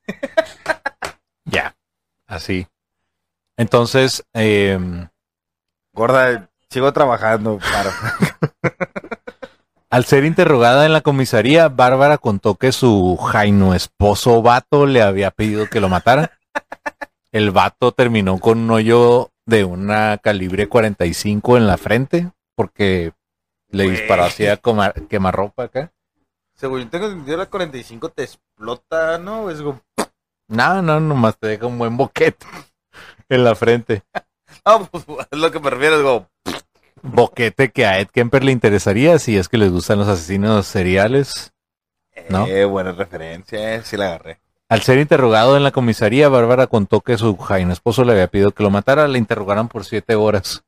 Ya, así. Entonces, em, Gorda, sigo trabajando para... Al ser interrogada en la comisaría, Bárbara contó que su jaino esposo vato le había pedido que lo matara. El vato terminó con un hoyo de una calibre 45 en la frente porque le disparó así a quemarropa acá. Según yo tengo entendido, la 45 te explota, ¿no? Es como... No, no, nomás te deja un buen boquete en la frente. No, pues es lo que me refiero, es como... Boquete que a Ed Kemper le interesaría si es que les gustan los asesinos seriales. ¿No? Eh, buena referencia, eh, sí la agarré. Al ser interrogado en la comisaría, Bárbara contó que su jaino esposo le había pedido que lo matara. Le interrogaron por siete horas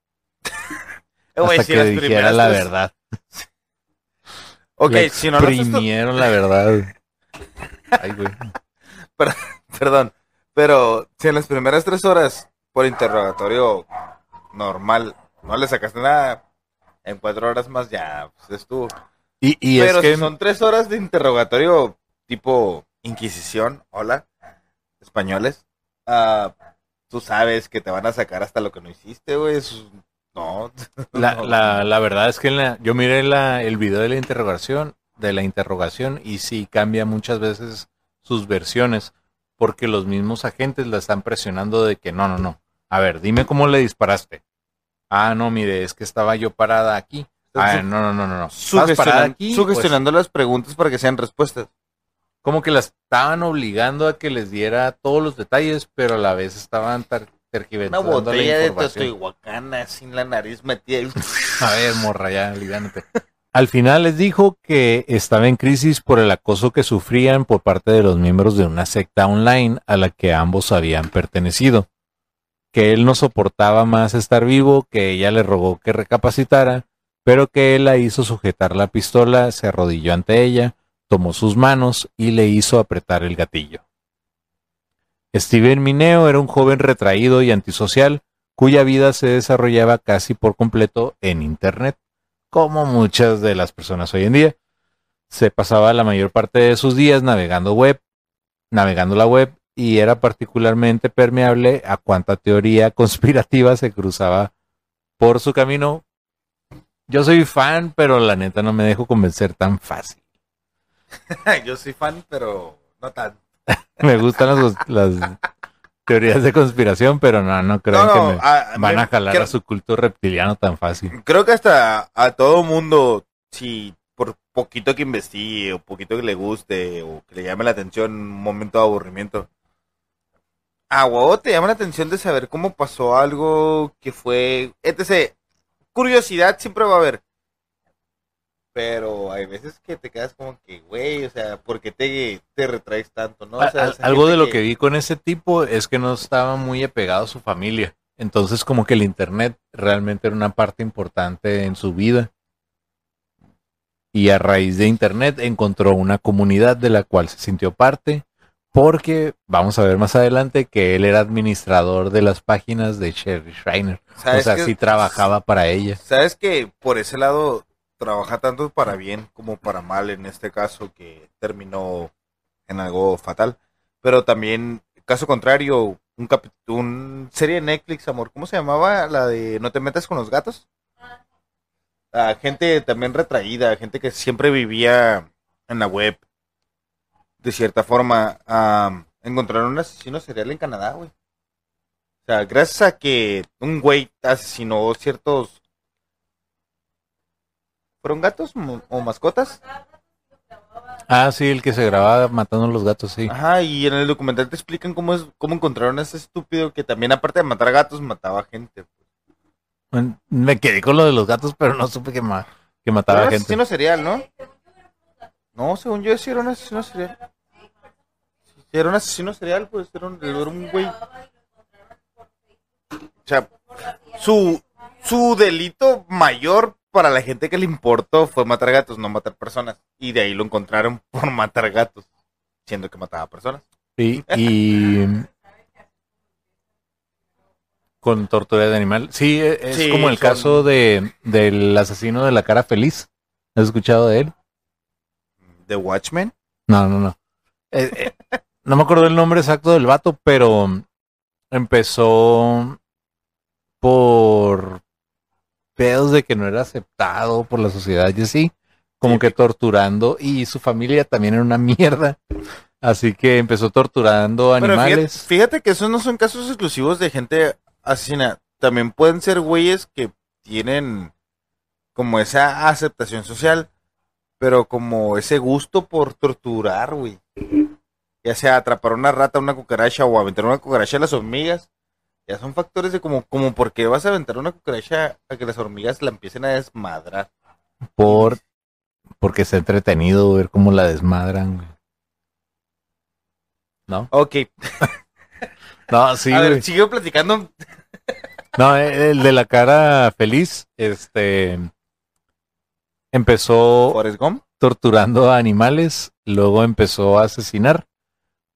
hasta que dijera la tres- verdad. Ok, Le si no exprimieron la verdad. Ay, güey. Perdón, pero si en las primeras tres horas por interrogatorio normal no le sacaste nada, en cuatro horas más ya pues, estuvo. Y, y pero es que si son tres horas de interrogatorio tipo Inquisición, hola, españoles, ah, tú sabes que te van a sacar hasta lo que no hiciste, güey. No. La, la, la verdad es que en la- yo miré la, el video de la interrogación, de la interrogación, y sí cambia muchas veces sus versiones, porque los mismos agentes la están presionando de que no, no, no. A ver, dime cómo le disparaste. Ah, no, mire, es que estaba yo parada aquí. Ah, no, no, no, no, no. ¿Estabas parada Sugestionan- aquí? Pues, sugestionando las preguntas para que sean respuestas. Como que las estaban obligando a que les diera todos los detalles, pero a la vez estaban tar- Una tergiversando botella la de. Teotihuacana sin la nariz metida. A ver, morra, ya, aliviánate. Al final les dijo que estaba en crisis por el acoso que sufrían por parte de los miembros de una secta online a la que ambos habían pertenecido. Que él no soportaba más estar vivo, que ella le rogó que recapacitara, pero que él la hizo sujetar la pistola, se arrodilló ante ella, tomó sus manos y le hizo apretar el gatillo. Steven Mineo era un joven retraído y antisocial, cuya vida se desarrollaba casi por completo en Internet, como muchas de las personas hoy en día. Se pasaba la mayor parte de sus días navegando web, navegando la web y era particularmente permeable a cuanta teoría conspirativa se cruzaba por su camino. Yo soy fan, pero la neta no me dejo convencer tan fácil. Yo soy fan, pero no tan. Me gustan las, las teorías de conspiración, pero no, no creo No, que me a- van me- a jalar creo, a su culto reptiliano tan fácil. creo que hasta a todo mundo, si por poquito que investigue o poquito que le guste o que le llame la atención en un momento de aburrimiento, a huevo te llama la atención de saber cómo pasó algo que fue, etc. Curiosidad siempre va a haber. Pero hay veces que te quedas como que, güey, o sea, ¿por qué te, te retraes tanto, no? O sea, algo de lo que vi con ese tipo es que no estaba muy apegado a su familia. Entonces como que el internet realmente era una parte importante en su vida. Y a raíz de internet encontró una comunidad de la cual se sintió parte porque vamos a ver más adelante que él era administrador de las páginas de Sherry Schreiner. O ¿Sabes sea, sí trabajaba para ella. Sabes que por ese lado trabaja tanto para bien como para mal en este caso que terminó en algo fatal. Pero también, caso contrario, un, un serie de Netflix, amor, ¿cómo se llamaba? La de No te metas con los gatos. Ah, gente también retraída, gente que siempre vivía en la web. De cierta forma, ah, encontraron un asesino serial en Canadá, güey. O sea, gracias a que un güey asesinó ciertos ¿Fueron gatos o mascotas? Ah, sí, el que se grababa matando a los gatos, sí. Ajá, y en el documental te explican cómo es cómo encontraron a ese estúpido que también aparte de matar gatos mataba gente. Bueno, Me quedé con lo de los gatos, pero no supe que, ma- que mataba Era un gente. asesino serial, ¿no? No, según yo sí era un asesino serial. Era un asesino serial, pues era un, era un güey. O sea, su, su delito mayor para la gente que le importó fue matar gatos, no matar personas. Y de ahí lo encontraron por matar gatos, siendo que mataba personas. Sí, y con tortura de animal. Sí, e- es Sí, como el son- caso de del asesino de la cara feliz. ¿Has escuchado de él? The Watchmen. No, no, no. Eh, eh, no me acuerdo el nombre exacto del vato, pero empezó por pedos de que no era aceptado por la sociedad y así, como que torturando y su familia también era una mierda. Así que empezó torturando Pero fíjate, animales. fíjate que esos no son casos exclusivos de gente asesina. También pueden ser güeyes que tienen como esa aceptación social, pero como ese gusto por torturar, güey. Ya sea atrapar una rata, una cucaracha o aventar una cucaracha a las hormigas. Ya son factores de como, como por qué vas a aventar una cucaracha a que las hormigas la empiecen a desmadrar. por porque está entretenido ver cómo la desmadran. güey. ¿No? Ok, No, sí, a ver, sigo platicando. No, el de la cara feliz, este empezó Gump. torturando a animales, luego empezó a asesinar,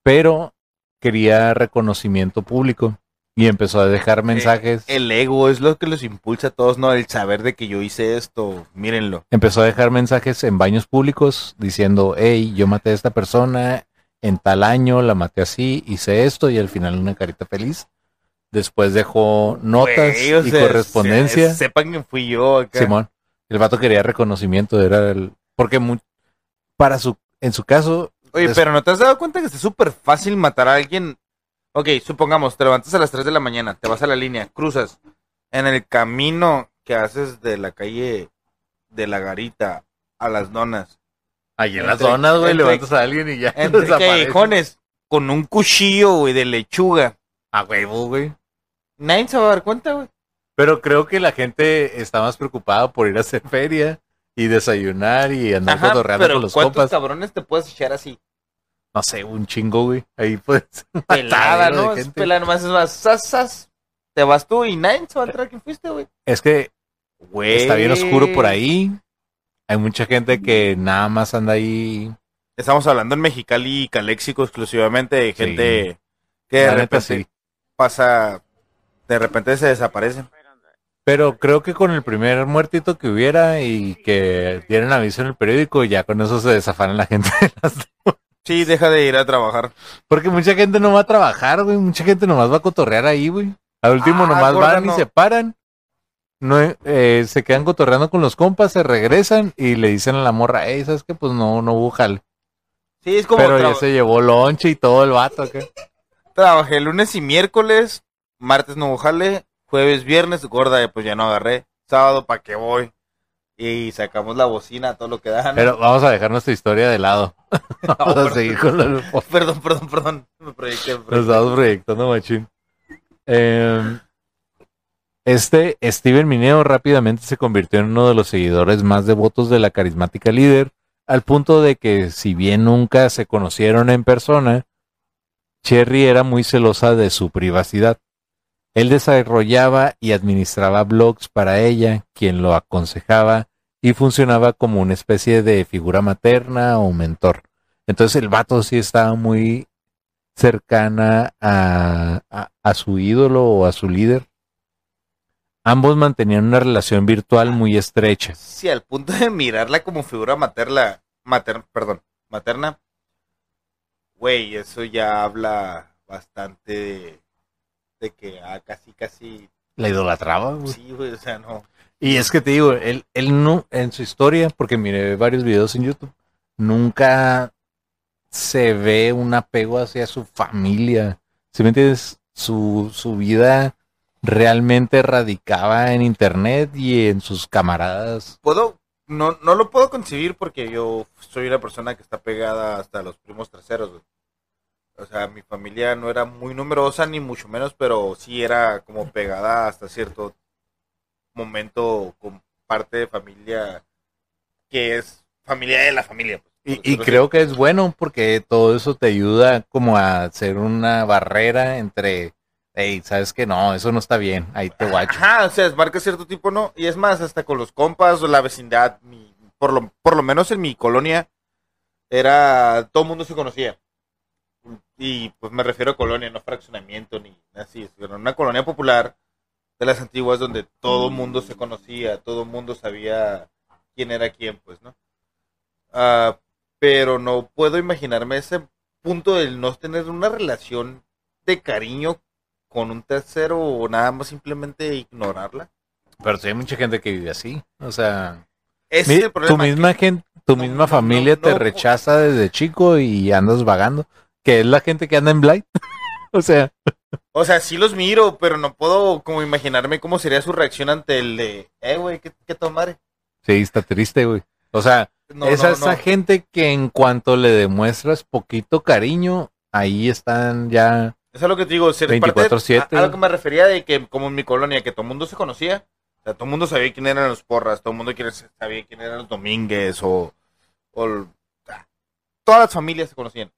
pero quería reconocimiento público y empezó a dejar mensajes. El ego es lo que los impulsa a todos, ¿no? El saber de que yo hice esto, mírenlo. empezó a dejar mensajes en baños públicos diciendo, hey, yo maté a esta persona en tal año, la maté así, hice esto y al final una carita feliz. Después dejó notas y sea, correspondencia. se- sepan que fui yo acá. Simón, el vato quería reconocimiento, era el porque mu- para su en su caso Oye, Des- pero ¿no te has dado cuenta que es súper fácil matar a alguien? Ok, supongamos, te levantas a las 3 de la mañana, te vas a la línea, cruzas. En el camino que haces de la calle de la garita a las donas, ahí en las zonas, güey, levantas a alguien y ya entre callejones, con un cuchillo, güey, de lechuga. A huevo, güey. Nadie se va a dar cuenta, güey. Pero creo que la gente está más preocupada por ir a hacer feria y desayunar y andar Ajá, cotorreando pero con los ¿cuántos compas. cabrones te puedes echar así? No sé, un chingo, güey. Ahí pues. Pelada, ¿no? Es pelada, nomás es más, sas, sas. Te vas tú y nadie se va a enterar quién fuiste, güey. Es que Güey. está bien oscuro por ahí. Hay mucha gente que nada más anda ahí. Estamos hablando en Mexicali y Caléxico exclusivamente de Sí. gente que de La neta, repente sí. pasa, de repente se desaparecen. Pero creo que con el primer muertito que hubiera y que dieran aviso en el periódico, ya con eso se desafanan la gente. de las- Sí, deja de ir a trabajar. Porque mucha gente no va a trabajar, güey. Mucha gente nomás va a cotorrear ahí, güey. Al último Ah, nomás gorda, van y se paran. No, eh, se quedan cotorreando con los compas, se regresan y le dicen a la morra, hey, ¿sabes qué? Pues no, no hubo jale. Sí, es como Pero ya se llevó lonche y todo el vato acá. trabajé lunes y miércoles, martes no hubo jale, jueves, viernes, gorda, pues ya no agarré. Sábado, ¿pa' qué voy? Y sacamos la bocina, todo lo que dan. Pero vamos a dejar nuestra historia de lado. Vamos a seguir con la... Perdón, perdón, perdón. Me proyecté, me Nos estamos proyectando, machín. Eh, este Steven Mineo rápidamente se convirtió en uno de los seguidores más devotos de la carismática líder, al punto de que, si bien nunca se conocieron en persona, Cherry era muy celosa de su privacidad. Él desarrollaba y administraba blogs para ella, quien lo aconsejaba y funcionaba como una especie de figura materna o mentor. Entonces el vato sí estaba muy cercana a, a- a su ídolo o a su líder. Ambos mantenían una relación virtual muy estrecha. Sí, al punto de mirarla como figura materna, mater, perdón, materna. Güey, eso ya habla bastante de, de que ah, casi, casi, La idolatraba. güey. sí, güey, o sea, no. Y es que te digo, él, él no, en su historia, porque miré varios videos en YouTube, nunca se ve un apego hacia su familia. Si me entiendes? Su, su vida realmente radicaba en internet y en sus camaradas. Puedo, no, no lo puedo concebir porque yo soy una persona que está pegada hasta los primos terceros, güey. O sea, mi familia no era muy numerosa ni mucho menos, pero sí era como pegada hasta cierto momento con parte de familia que es familia de la familia. pues, Y, creo que es bueno porque todo eso te ayuda como a hacer una barrera entre, hey, sabes que no, eso no está bien, ahí te guacho. Ajá, o sea, marca cierto tipo, ¿no? Y es más, hasta con los compas o la vecindad, mi- por, lo, por lo menos en mi colonia, era, todo el mundo se conocía. Y pues me refiero a colonia, no fraccionamiento ni así, sino una colonia popular de las antiguas donde todo mundo se conocía, todo mundo sabía quién era quién, pues, ¿no? Ah, pero no puedo imaginarme ese punto del no tener una relación de cariño con un tercero o nada más simplemente ignorarla. Pero sí hay mucha gente que vive así. O sea, Ese mi- es el problema. tu misma gente, tu No, misma no, familia no, te rechaza desde chico y andas vagando, que es la gente que anda en Blight. o sea, O sea, sí los miro, pero no puedo como imaginarme cómo sería su reacción ante el de, eh, güey, ¿qué, qué tomar? sí, está triste, güey. O sea, No, es no, a esa no. gente que en cuanto le demuestras poquito cariño, ahí están ya. Eso es lo que te digo, ser parte de- 24/7. a, a lo que me refería de que como en mi colonia, que todo el mundo se conocía, o sea, todo el mundo sabía quién eran los porras, todo el mundo sabía quién eran los domínguez o, o ah, todas las familias se conocían.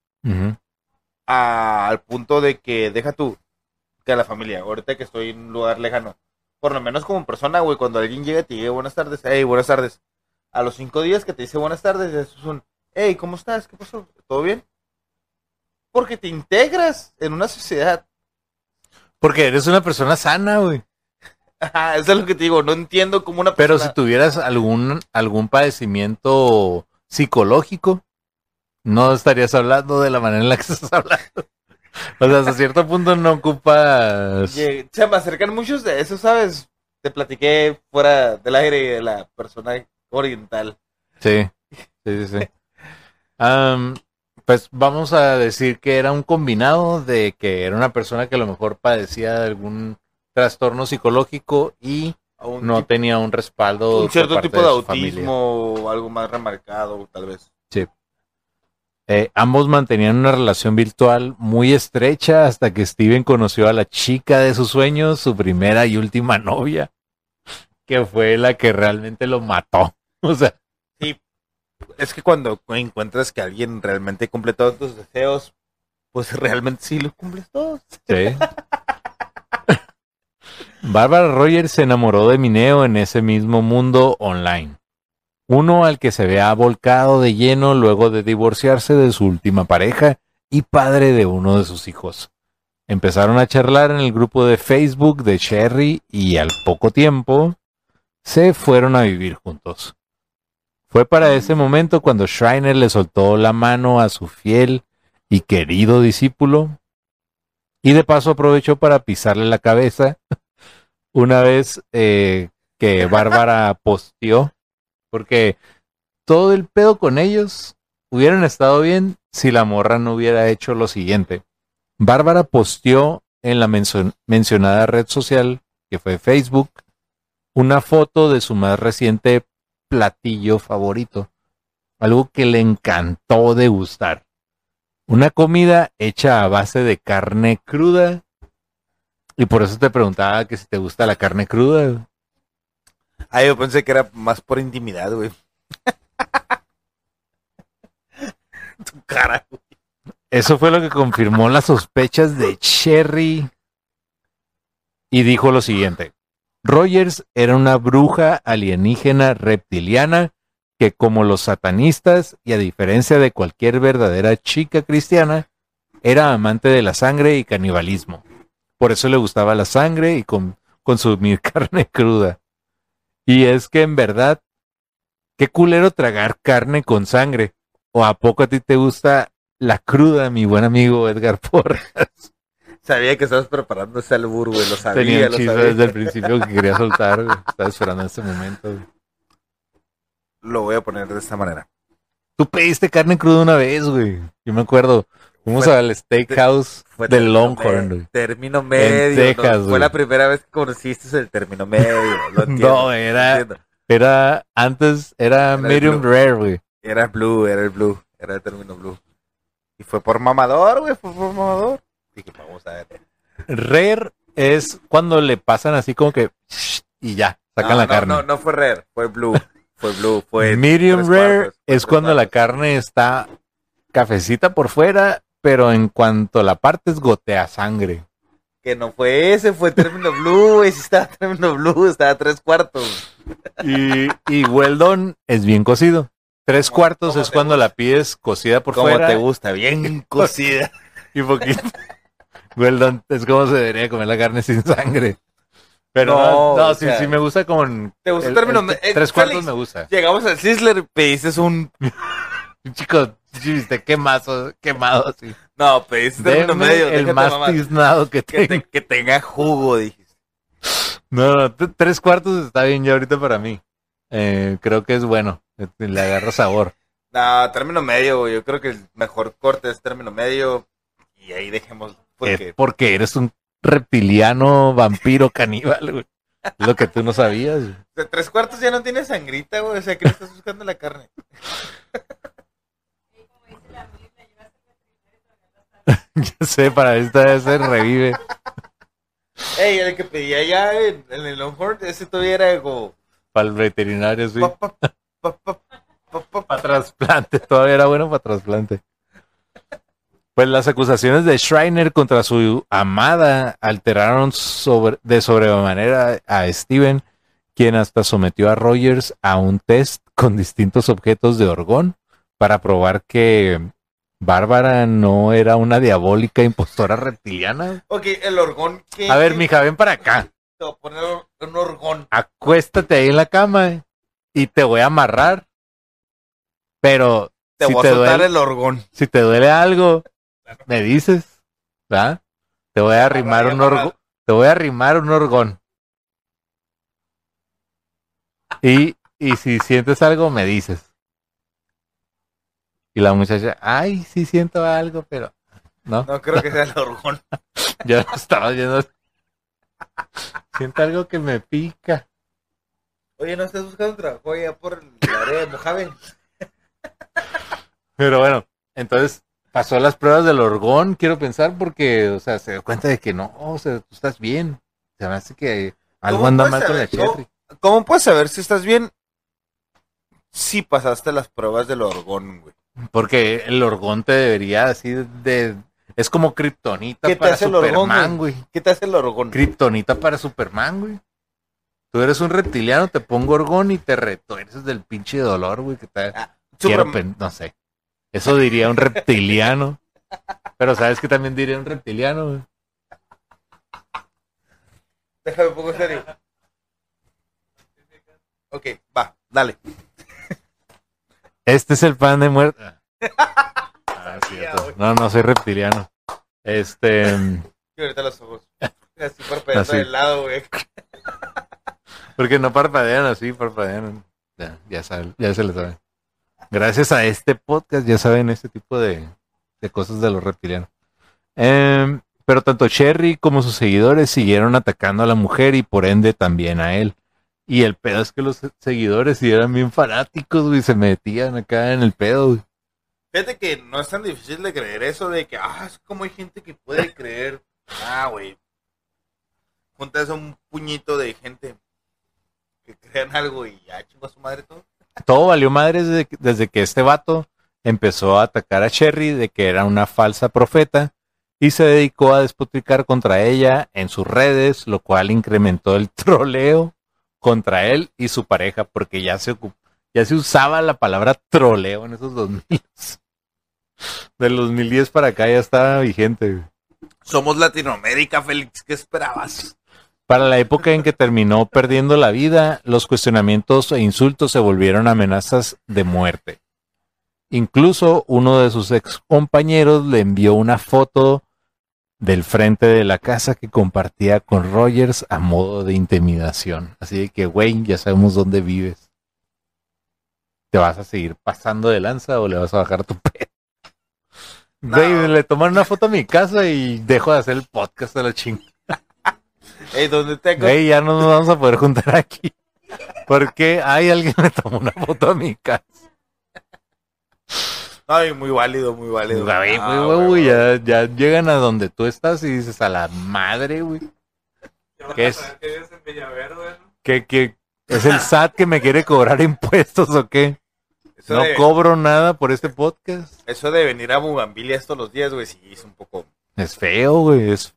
A- al punto de que deja tú que a la familia, ahorita que estoy en un lugar lejano, por lo menos como persona, güey, cuando alguien llega y te dice buenas tardes, hey, buenas tardes, a los cinco días que te dice buenas tardes, eso es un, hey, ¿cómo estás? ¿Qué pasó? ¿Todo bien? Porque te integras en una sociedad. Porque eres una persona sana, güey. Ajá, eso es lo que te digo, no entiendo cómo una Pero persona... si tuvieras algún, algún padecimiento psicológico, no estarías hablando de la manera en la que estás hablando. O sea, hasta cierto punto no ocupas... Lle- Se me acercan muchos de eso, ¿sabes? Te platiqué fuera del aire y de la persona oriental. Sí, sí, sí. sí. Am, pues vamos a decir que era un combinado de que era una persona que a lo mejor padecía de algún trastorno psicológico y no tipo- tenía un respaldo. un por cierto parte tipo de autismo o algo más remarcado, tal vez. Eh, ambos mantenían una relación virtual muy estrecha hasta que Steven conoció a la chica de sus sueños, su primera y última novia, que fue la que realmente lo mató. O sea, Es que cuando encuentras que alguien realmente cumple todos tus deseos, pues realmente sí los cumples todos. sí. Bárbara Rogers se enamoró de Mineo en ese mismo mundo online. Uno al que se vea volcado de lleno luego de divorciarse de su última pareja y padre de uno de sus hijos. Empezaron a charlar en el grupo de Facebook de Sherry y al poco tiempo se fueron a vivir juntos. Fue para ese momento cuando Schreiner le soltó la mano a su fiel y querido discípulo y de paso aprovechó para pisarle la cabeza una vez eh, que Bárbara posteó, porque todo el pedo con ellos hubieran estado bien si la morra no hubiera hecho lo siguiente. Bárbara posteó en la mencio- mencionada red social, que fue Facebook, una foto de su más reciente platillo favorito, algo que le encantó degustar. Una comida hecha a base de carne cruda. Y por eso te preguntaba que si te gusta la carne cruda. Ah, yo pensé que era más por intimidad, güey. tu cara, güey. Eso fue lo que confirmó las sospechas de Cherry. Y dijo lo siguiente. Rogers era una bruja alienígena reptiliana que como los satanistas y a diferencia de cualquier verdadera chica cristiana, era amante de la sangre y canibalismo. Por eso le gustaba la sangre y con- consumir carne cruda. Y es que en verdad, qué culero tragar carne con sangre. ¿O a poco a ti te gusta la cruda, mi buen amigo Edgar Porras? Sabía que estabas preparando ese albur, güey. Lo sabía, Tenía lo sabía. desde el principio que quería soltar. güey. Estaba esperando este momento. güey. Lo voy a poner de esta manera. Tú pediste carne cruda una vez, güey. Yo me acuerdo. Fuimos Fue- al steakhouse del Longhorn, güey. Término medio. Texas, no, güey. fue la primera vez que conociste el término medio. Lo entiendo. No, lo era, entiendo. era, antes era medium rare, güey. Era blue, era el blue. Era el término blue. Y fue por mamador, güey. Fue por mamador. Dije, vamos a ver. Rare es cuando le pasan así como que y ya, sacan no, la no, carne. No, no fue rare. Fue blue. Fue blue. Fue Medium rare cuartos, es cuando la carne está cafecita por fuera, pero en cuanto la partes gotea sangre. Que no fue ese, fue término blue, güey. Si estaba término blue, estaba tres cuartos. Y, y well done es bien cocido. Tres ¿Cómo- cuartos cómo es cuando gusta? la pides cocida por Como fuera te gusta, bien cocida. y poquito. well done es como se debería comer la carne sin sangre. Pero No, no, no, sí, sea, sí me gusta con... ¿Te gusta el el- término el- eh, tres cuartos me gusta. Llegamos al Sizzler, pediste un. Chico, chiste, quemado así. No, pediste Deme medio. el más tiznado que que, tenga. te- que tenga jugo, dijiste. No, no, tres cuartos está bien ya ahorita para mí. Eh, creo que es bueno. Le agarra sabor. No, término medio, güey. Yo creo que el mejor corte es término medio. Y ahí dejemos. Porque Eh, porque eres un reptiliano vampiro caníbal, güey. Es lo que tú no sabías. güey. de tres cuartos ya no tiene sangrita, güey. O sea, que le estás buscando la carne. Ya sé, para esta vez se revive. Ey, el que pedía allá en, en el Longhorn, ese todavía era como. Para el veterinario, sí. pa, pa, pa, pa, pa, pa. Para trasplante, todavía era bueno para trasplante. Pues las acusaciones de Schreiner contra su amada alteraron sobre, de sobremanera a Steven, quien hasta sometió a Rogers a un test con distintos objetos de orgón para probar que Bárbara no era una diabólica impostora reptiliana. Ok, el orgón que. A ver, mija, ven para acá. Te voy a poner un orgón. Acuéstate ahí en la cama y te voy a amarrar. Pero Te Te Si voy te a soltar duele- el orgón. Si te duele algo, me dices, ¿verdad? Te voy a arrimar un orgón. Te voy a arrimar un orgón. Y, y si sientes algo, me dices. Y la muchacha, ay, sí siento algo, pero no, No creo que sea el orgón. ya lo estaba viendo. Siento algo que me pica. Oye, ¿no estás buscando trabajo allá por el área de Mojave? Pero bueno, entonces pasó las pruebas del orgón, quiero pensar, porque, o sea, se dio cuenta de que no, o sea, tú estás bien. Se me hace que algo ¿Cómo anda mal con la? Cherry. ¿Cómo puedes saber si estás bien? Si pasaste las pruebas del orgón, güey. Porque el orgón te debería así de... Es como kriptonita ¿Qué te para Superman, güey. ¿Qué te hace el orgón? Kriptonita para Superman, güey. Tú eres un reptiliano, te pongo orgón y te retuerces del pinche dolor, güey, que te... Ah, Quiero no sé. Eso diría un reptiliano. Pero ¿sabes qué también diría un reptiliano, güey? Déjame un poco serio. Ok, va, dale. Este es el pan de muerte. Ah, es cierto. No, no soy reptiliano. Este... Y ahorita los ojos. Así parpadeando Así. del lado, güey. Porque no parpadean así, parpadean. Ya, ya, saben, ya se les sabe. Gracias a este podcast ya saben este tipo de, de cosas de los reptilianos. Em, pero tanto Cherry como sus seguidores siguieron atacando a la mujer y por ende también a él. Y el pedo es que los seguidores sí eran bien fanáticos, güey, se metían acá en el pedo, güey. Fíjate que no es tan difícil de creer eso de que, ah, es como hay gente que puede creer. Ah, güey. Juntas a un puñito de gente que crean algo y ya chingó a su madre todo. todo valió madre desde, que- desde que este vato empezó a atacar a Cherry de que era una falsa profeta y se dedicó a despotricar contra ella en sus redes, lo cual incrementó el troleo contra él y su pareja porque ya se ya se usaba la palabra troleo en esos 2000. Del 2010 para acá ya estaba vigente. Somos Latinoamérica, Félix, ¿qué esperabas? Para la época en que terminó perdiendo la vida, los cuestionamientos e insultos se volvieron amenazas de muerte. Incluso uno de sus ex compañeros le envió una foto del frente de la casa que compartía con Rogers a modo de intimidación. Así de que, güey, ya sabemos dónde vives. ¿Te vas a seguir pasando de lanza o le vas a bajar tu pedo? No. Güey, le tomaron una foto a mi casa y dejo de hacer el podcast de la chingada. Ey, ¿dónde te Güey, ya no nos vamos a poder juntar aquí. Porque hay alguien le tomó una foto a mi casa. Ay, muy válido, muy válido. Güey, Ah, güey, güey, güey, güey. ya, ya llegan a donde tú estás y dices a la madre, güey. ¿Qué es? Que vives en Villaverde, ¿no? Que, que es el SAT que me quiere cobrar impuestos o qué. Eso, No de, cobro nada por este podcast. eso de venir a Bugambilia todos los días, güey, sí, es un poco... Es feo, güey. Es,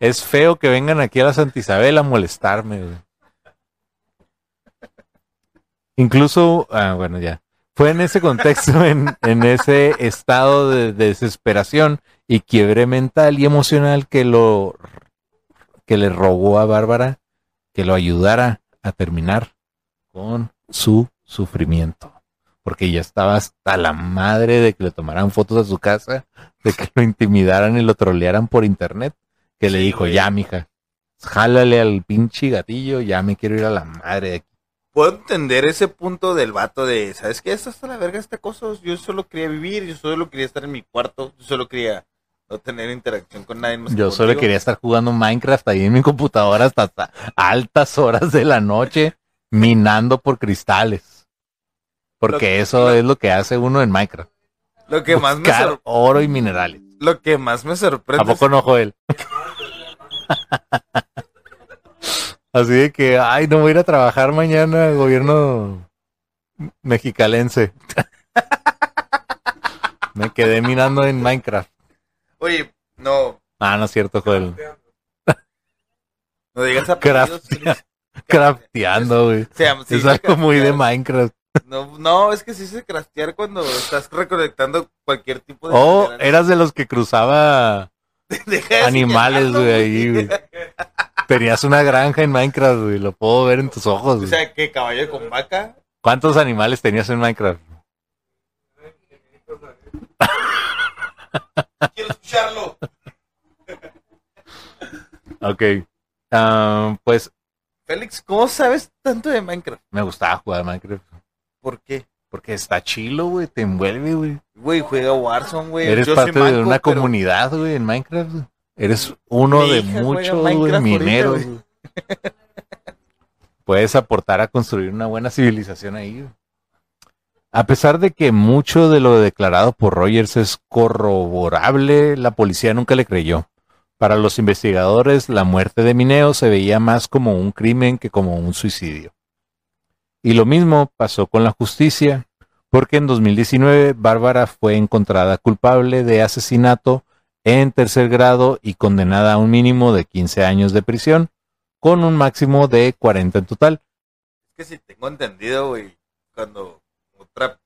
es feo que vengan aquí a la Santa Isabel a molestarme, güey. Incluso, ah, bueno, ya. Fue en ese contexto, en, en ese estado de desesperación y quiebre mental y emocional que lo que le rogó a Bárbara que lo ayudara a terminar con su sufrimiento. Porque ya estaba hasta la madre de que le tomaran fotos a su casa, de que lo intimidaran y lo trolearan por internet, que le dijo, güey. ya, mija, jálale al pinche gatillo, ya me quiero ir a la madre de aquí. Puedo entender ese punto del vato de, ¿sabes qué? Esto hasta la verga esta cosa. Yo solo quería vivir, yo solo quería estar en mi cuarto, yo solo quería no tener interacción con nadie más. Yo solo contigo. quería estar jugando Minecraft ahí en mi computadora hasta, hasta altas horas de la noche, minando por cristales. Porque que- eso lo- es lo que hace uno en Minecraft. Lo que más me Buscar sor- oro y minerales. lo que más me ¿A sorprende poco no, Joel? Así de que, ay, no voy a ir a trabajar mañana, gobierno mexicalense. Me quedé minando en Minecraft. Oye, no, Ah, no es cierto, Joel. no digas apellidos. Craftea- Crafteando, güey. Es algo muy de. Minecraft. No, no, es que sí se craftear cuando estás recolectando cualquier tipo de... Oh, eras de los que cruzaba animales, güey, ahí, güey. Tenías una granja en Minecraft, güey. Lo puedo ver en tus ojos, O sea, que caballo con vaca. ¿Cuántos animales tenías en Minecraft? Quiero escucharlo. Ok. Ah, pues Félix, ¿cómo sabes tanto de Minecraft? me gustaba jugar Minecraft. ¿Por qué? Porque está chilo, güey. Te envuelve, güey. Güey, juega Warzone, güey. Eres Yo soy parte de manco, una pero- comunidad, güey, en Minecraft. güey. Eres uno Mi de muchos, mineros. Puedes aportar a construir una buena civilización ahí. A pesar de que mucho de lo declarado por Rogers es corroborable, la policía nunca le creyó. Para los investigadores, la muerte de Mineo se veía más como un crimen que como un suicidio. Y lo mismo pasó con la justicia, porque en 2019 Bárbara fue encontrada culpable de asesinato en tercer grado y condenada a un mínimo de 15 años de prisión, con un máximo de 40 en total. Es que si tengo entendido, güey, cuando otra,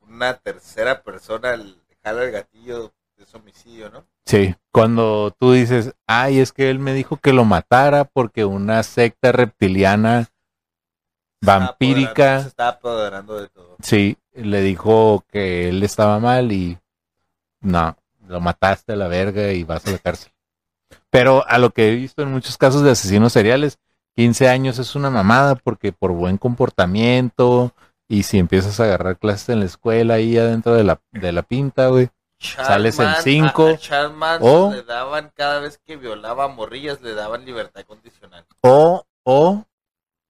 una tercera persona le jala el gatillo es homicidio, ¿no? Sí, cuando tú dices, ay, es que él me dijo que lo matara porque una secta reptiliana vampírica, Se estaba apoderando de todo. sí, le dijo que él estaba mal y no, lo mataste a la verga y vas a la cárcel. Pero a lo que he visto en muchos casos de asesinos seriales, 15 años es una mamada porque por buen comportamiento y si empiezas a agarrar clases en la escuela ahí adentro de la, de la pinta, güey. Sales en Charman- cinco, a- a Charles Manson o- le daban cada vez que violaba a morrillas, le daban libertad condicional. O, o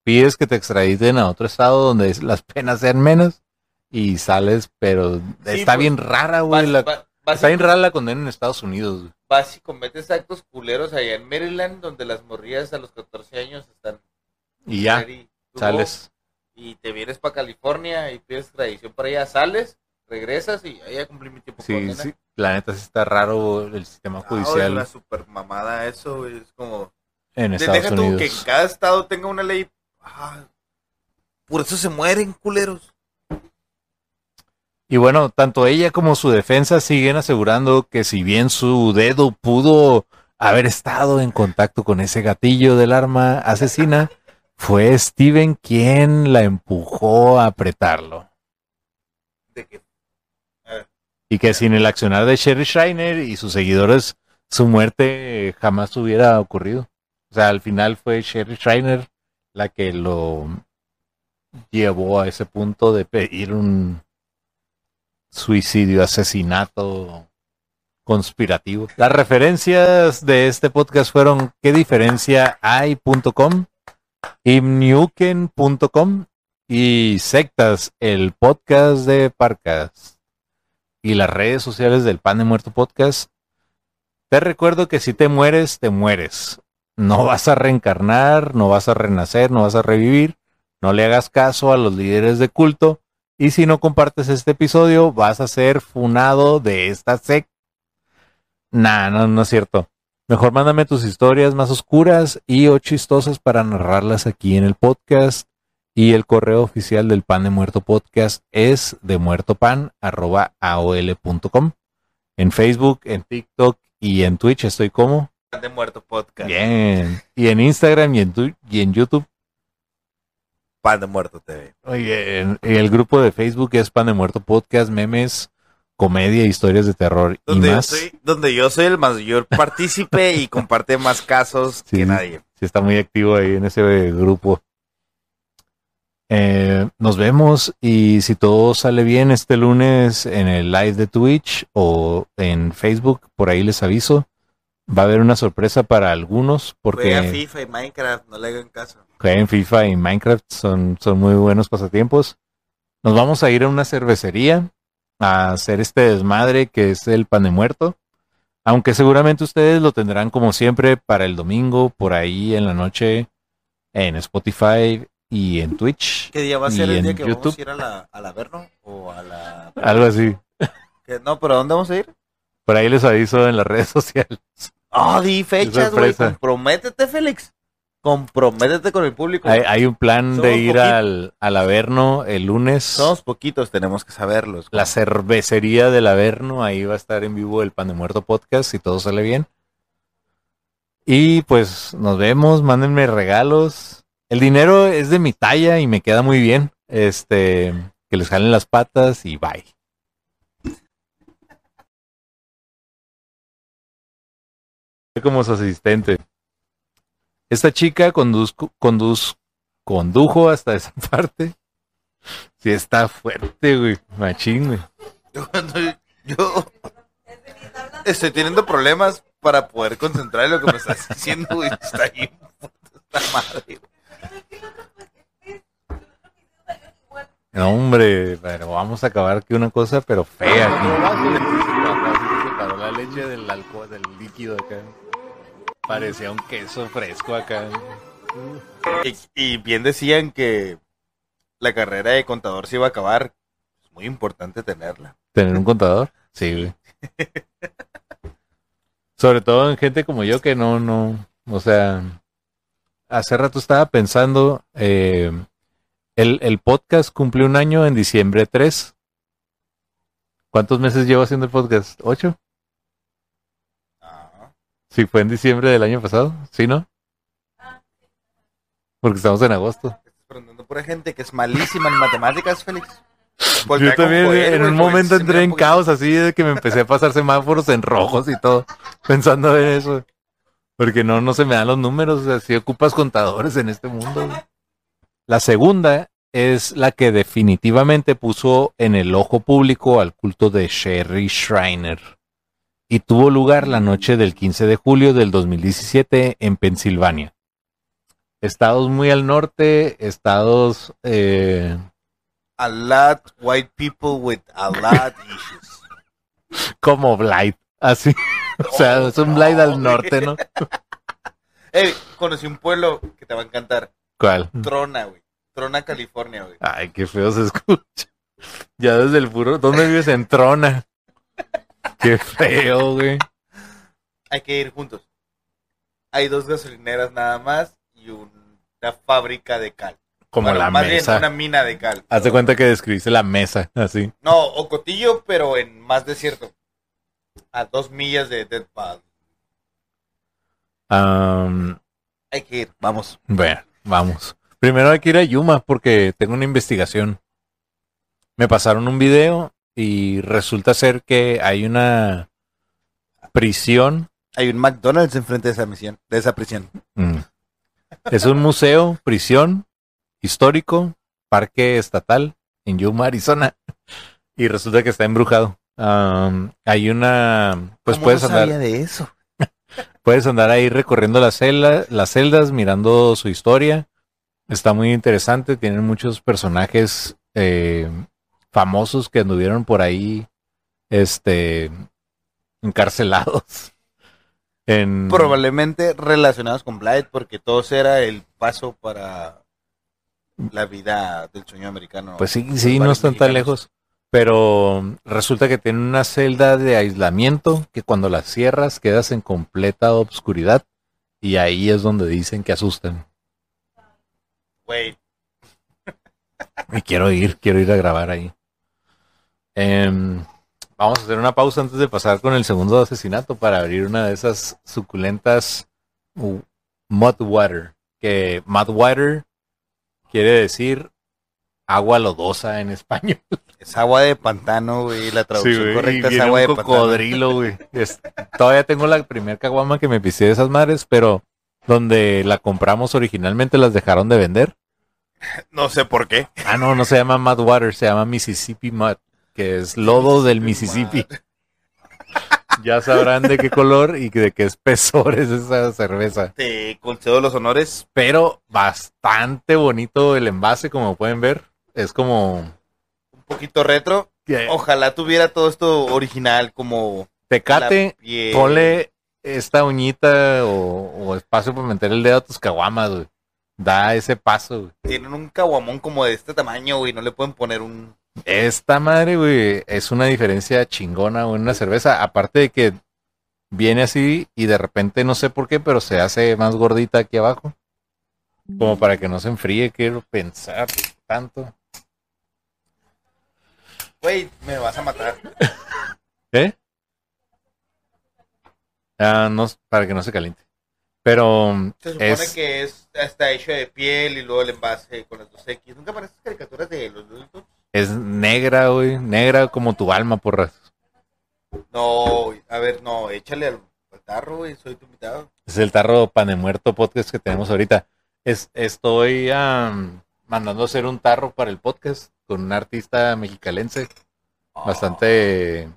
pides que te extraditen a otro estado donde las penas sean menos y sales, pero está pues, bien rara, güey. La- vas Está y bien rara la condena en Estados Unidos. güey. vas y cometes actos culeros allá en Maryland, donde las morrillas a los 14 años están Y ya, go, sales. y te vienes para California y pides extradición para allá, sales, regresas y ahí ya cumplí mi tiempo Sí, condena. sí. La neta sí está raro el sistema Ah, güey, judicial la super mamada eso, güey, es como... en Estados Deja tú que en Unidos. cada estado tenga una ley. Ah, por eso se mueren, culeros. Y bueno, tanto ella como su defensa siguen asegurando que si bien su dedo pudo haber estado en contacto con ese gatillo del arma asesina, fue Steven quien la empujó a apretarlo. De que Y que sin el accionar de Sherry Schreiner y sus seguidores, su muerte jamás hubiera ocurrido. O sea, al final fue Sherry Schreiner la que lo llevó a ese punto de pedir un suicidio, asesinato conspirativo. Las referencias de este podcast fueron qué diferencia hay.com, imnuken.com y sectas, el podcast de Parcas y las redes sociales del Pan de Muerto Podcast. Te recuerdo que si te mueres, te mueres. No vas a reencarnar, no vas a renacer, no vas a revivir. No le hagas caso a los líderes de culto. Y si no compartes este episodio, vas a ser funado de esta secta. Nah, no, no es cierto. Mejor mándame tus historias más oscuras y o chistosas para narrarlas aquí en el podcast. Y el correo oficial del Pan de Muerto Podcast es de muertopan.aol.com. En Facebook, en TikTok y en Twitch estoy como. Pan de muerto podcast. Bien. Y en Instagram y en, tu- y en YouTube. Pan de muerto TV. Oye, y el grupo de Facebook es Pan de Muerto Podcast, memes, comedia, historias de terror y Donde yo, más. soy, donde yo soy el mayor partícipe y comparte más casos Sí. que nadie. Sí, está muy activo ahí en ese grupo. Eh, nos vemos y si todo sale bien este lunes en el live de Twitch o en Facebook, por ahí les aviso. Va a haber una sorpresa para algunos Juega porque FIFA y Minecraft, no le hagan caso. Juegan FIFA y Minecraft son, son muy buenos pasatiempos. Nos vamos a ir a una cervecería a hacer este desmadre que es el pan de muerto. Aunque seguramente ustedes lo tendrán como siempre para el domingo, por ahí en la noche, en Spotify y en Twitch. ¿Qué día va a ser el en día que vamos YouTube. a ir a la, a la Verno? ¿O a la...? Algo así. ¿Qué? No, pero ¿a dónde vamos a ir? Por ahí les aviso en las redes sociales. Ah, di fechas, güey. Comprométete, Félix. Comprométete con el público. Hay, hay un plan de ir al, al Averno el lunes. Somos poquitos, tenemos que saberlos. la cervecería del Averno, ahí va a estar en vivo el Pan de Muerto Podcast, si todo sale bien. Y pues nos vemos, mándenme regalos. El dinero es de mi talla y me queda muy bien. Este, que les jalen las patas y bye. como su asistente. Esta chica conduzco, conduz, condujo hasta esa parte. Sí, está fuerte, güey. Machín, güey. Yo, cuando yo estoy teniendo problemas para poder concentrar en lo que me estás diciendo, güey. Está ahí, esta madre. güey. No, hombre, pero vamos a acabar aquí una cosa, pero fea aquí. La leche del alcohol, del líquido acá. Parecía un queso fresco acá. Y, y bien decían que la carrera de contador se iba a acabar. Es muy importante tenerla. ¿Tener un contador? Sí, güey. Sobre todo en gente como yo que no, no, o sea, hace rato estaba pensando, eh, el, el podcast cumplió un año en diciembre 3. ¿Cuántos meses llevo haciendo el podcast? ¿Ocho? Sí, fue en diciembre del año pasado, ¿sí, no? Porque estamos en agosto. estás preguntando por gente que es malísima en matemáticas, Félix. Yo Voltea también en un momento entré en caos así de que me empecé a pasar semáforos en rojos y todo, pensando en eso. Porque no, no se me dan los números, o sea, si ocupas contadores en este mundo. La segunda es la que definitivamente puso en el ojo público al culto de Sherry Schreiner. Y tuvo lugar la noche del 15 de julio del 2017 en Pensilvania. Estados muy al norte, estados eh, A lot white people with a lot issues. como Blight, así. O sea, es un Blight al norte, ¿no? Ey, conocí un pueblo que te va a encantar. ¿Cuál? Trona, güey. Trona, California, güey. Ay, qué feo se escucha. Ya desde el puro. ¿Dónde vives en Trona? Qué feo, güey. Hay que ir juntos. Hay dos gasolineras nada más y un- una fábrica de cal. Como Bueno, la más bien mesa. una mina de cal. Haz de cuenta que describiste la mesa, así. No, Ocotillo, pero en más desierto. A dos millas de Dead Hay que ir, vamos. bueno, vamos. Primero hay que ir a Yuma porque tengo una investigación. Me pasaron un video y resulta ser que hay una prisión Hay un McDonald's enfrente de esa misión, de esa prisión. Mm. Es un museo, prisión, histórico, parque estatal en Yuma, Arizona. Y resulta que está embrujado. Hay una, pues ¿Cómo puedes no andar, sabía de eso? puedes andar ahí recorriendo las celdas, las celdas, mirando su historia. Está muy interesante. Tienen muchos personajes eh, famosos que anduvieron por ahí, este, encarcelados. En, Probablemente relacionados con Blight, porque todo era el paso para la vida del sueño americano. Pues sí, sí, no están tan lejos. Pero resulta que tienen una celda de aislamiento que cuando la cierras quedas en completa obscuridad y ahí es donde dicen que asustan. Güey, Y quiero ir, quiero ir a grabar ahí. Em, vamos a hacer una pausa antes de pasar con el segundo asesinato para abrir una de esas suculentas uh, mud water. Que mud water quiere decir agua lodosa en español. es agua de pantano, güey. La traducción güey, correcta es agua de un pantano. cocodrilo, güey. Es- todavía tengo la primera caguama que me pisé de esas madres, pero donde la compramos originalmente las dejaron de vender. No sé por qué. Ah, no, no se llama Mud Water, se llama Mississippi Mud, que es lodo del Mississippi. Ya sabrán de qué color y de qué espesor es esa cerveza. Te concedo los honores. Pero bastante bonito el envase, como pueden ver. Es como... Un poquito retro. Ojalá tuviera todo esto original como Tecate, ponle esta uñita o, o espacio para meter el dedo a tus caguamas, güey. Da ese paso, güey. Tienen un caguamón como de este tamaño, güey. No le pueden poner un... Esta madre, güey, es una diferencia chingona, en una cerveza. Aparte de que viene así y de repente no sé por qué, pero se hace más gordita aquí abajo. Como para que no se enfríe, quiero pensar tanto. Güey, me vas a matar. ¿Eh? Ah, no, para que no se caliente. Pero Se supone es, que es, está hecho de piel y luego el envase con las dos X. ¿Nunca aparecen caricaturas de los Looney? Es negra, güey, negra como tu alma, porras. No, a ver, no, échale al, al tarro, güey. Soy tu invitado. Es el tarro pan de muerto podcast que tenemos ahorita. Es, estoy am, mandando a hacer un tarro para el podcast con un artista mexicalense bastante...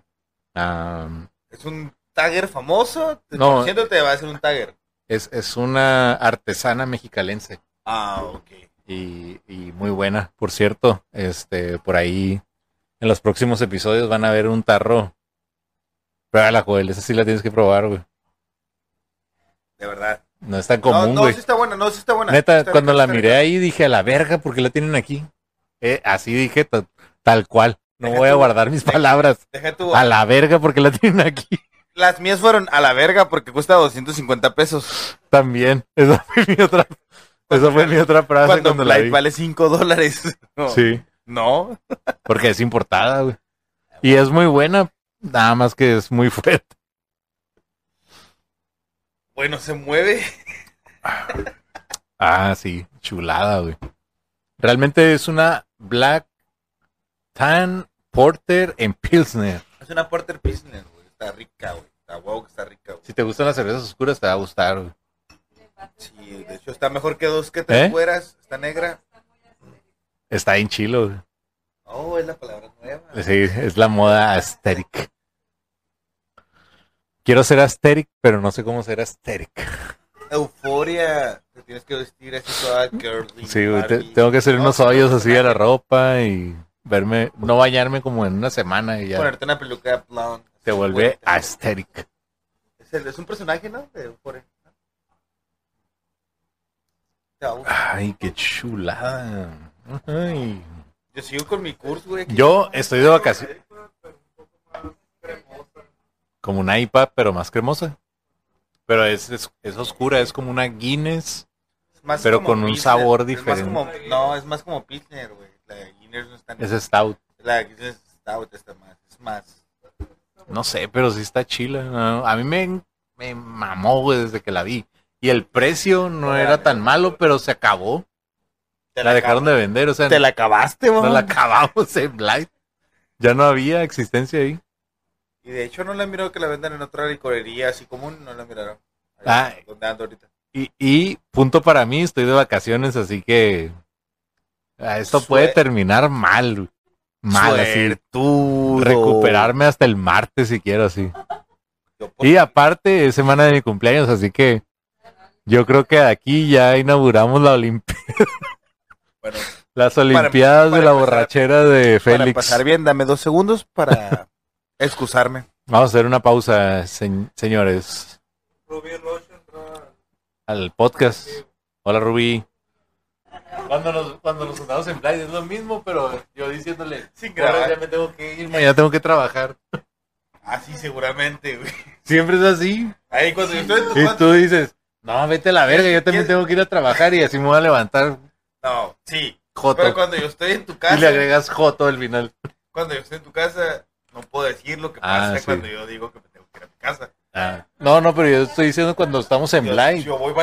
am, Es un tagger famoso. Te No. Conociéndote va a ser un tagger. es, es una artesana mexicalense Ah, ok. Y, y muy buena, por cierto. Este, por ahí en los próximos episodios van a ver un tarro. Pruébala, Joel, esa sí la tienes que probar, güey. De verdad. No es tan No, común, no, güey. sí está buena, no, sí está buena. Neta, Está cuando rica, la miré rica. ahí dije, a la verga, ¿por qué la tienen aquí? Eh, así dije, ta- tal cual. No Deja voy a guardar mis deja- palabras. Deja tú. A la verga, porque la tienen aquí Las mías fueron a la verga porque cuesta 250 pesos. también. Esa fue mi otra, esa fue mi otra frase Cuando cuando, vi. vale 5 dólares. No. Sí, No. porque es importada, güey. Y es muy buena, nada más que es muy fuerte. Bueno, se mueve. Ah, sí, chulada, güey. Realmente es una Black Tan Porter en Pilsner. Es una Porter Pilsner, güey. Está rica, güey. Está wow, que está rica, güey. Si te gustan las cervezas oscuras, te va a gustar, güey. Sí, de hecho está mejor que dos que tres ¿Eh? fueras. Está negra. Está en chilo. Oh, es la palabra nueva. Sí, es la moda aesthetic. Quiero ser aesthetic, pero no sé cómo ser aesthetic. Euforia. Te tienes que vestir así toda girly. Sí, te- tengo que hacer No, unos hoyos así a la ropa y verme, no bañarme como en una semana y ya Ponerte una peluca blonde. te vuelve aesthetic. Es, el- es un personaje, ¿no? De Euforia. Te va a gustar. Ay, qué chulada. Ay. Yo sigo con mi curso, güey. Yo estoy de vacaciones. Como una IPA, pero más cremosa. Pero es, es, es oscura, es como una Guinness. Más pero con un sabor es diferente. como- no, es más como Pilsner, güey. La Guinness no está Es stout. La Guinness Stout está más. Es más. No sé, pero sí está chila. ¿no? A mí me, me mamó, güey, desde que la vi. Y el precio no era tan malo, pero se acabó. Te La dejaron de vender, o sea, Te la acabaste, no güey. la acabamos en Blight. Ya no había existencia ahí. Y de hecho no la miro que la vendan en otra licorería así común, no la miraron. Ahí, Ah. Donde ando ahorita. Y, y punto para mí, estoy de vacaciones, así que ah, esto puede terminar mal. Mal, así. Suertudo. Recuperarme hasta el martes si quiero, así. Y aparte, es semana de mi cumpleaños, así que yo creo que aquí ya inauguramos la Olimpi- Bueno, las Olimpiadas para de la empezar- borrachera de para Félix. pasar bien, dame dos segundos para excusarme. Vamos a hacer una pausa, se- señores, al podcast. Hola, Rubí. Cuando nos, cuando nos juntamos en Play es lo mismo, pero yo diciéndole, Sin "Ahora grabar. ya me tengo que ir, mañana tengo que trabajar. Ah, sí, seguramente, güey. Siempre es así. Ahí cuando yo estoy en tu Y tú dices, no, vete a la verga, yo también ¿Quieres- tengo que ir a trabajar y así me voy a levantar No, sí. Joto. Pero cuando yo estoy en tu Y le casa, agregas Joto al final. cuando yo estoy en tu casa, no puedo decir lo que Ah, pasa sí. cuando yo digo que me tengo que ir a mi casa. No, no, pero yo estoy diciendo cuando estamos en Yo, Blind. yo voy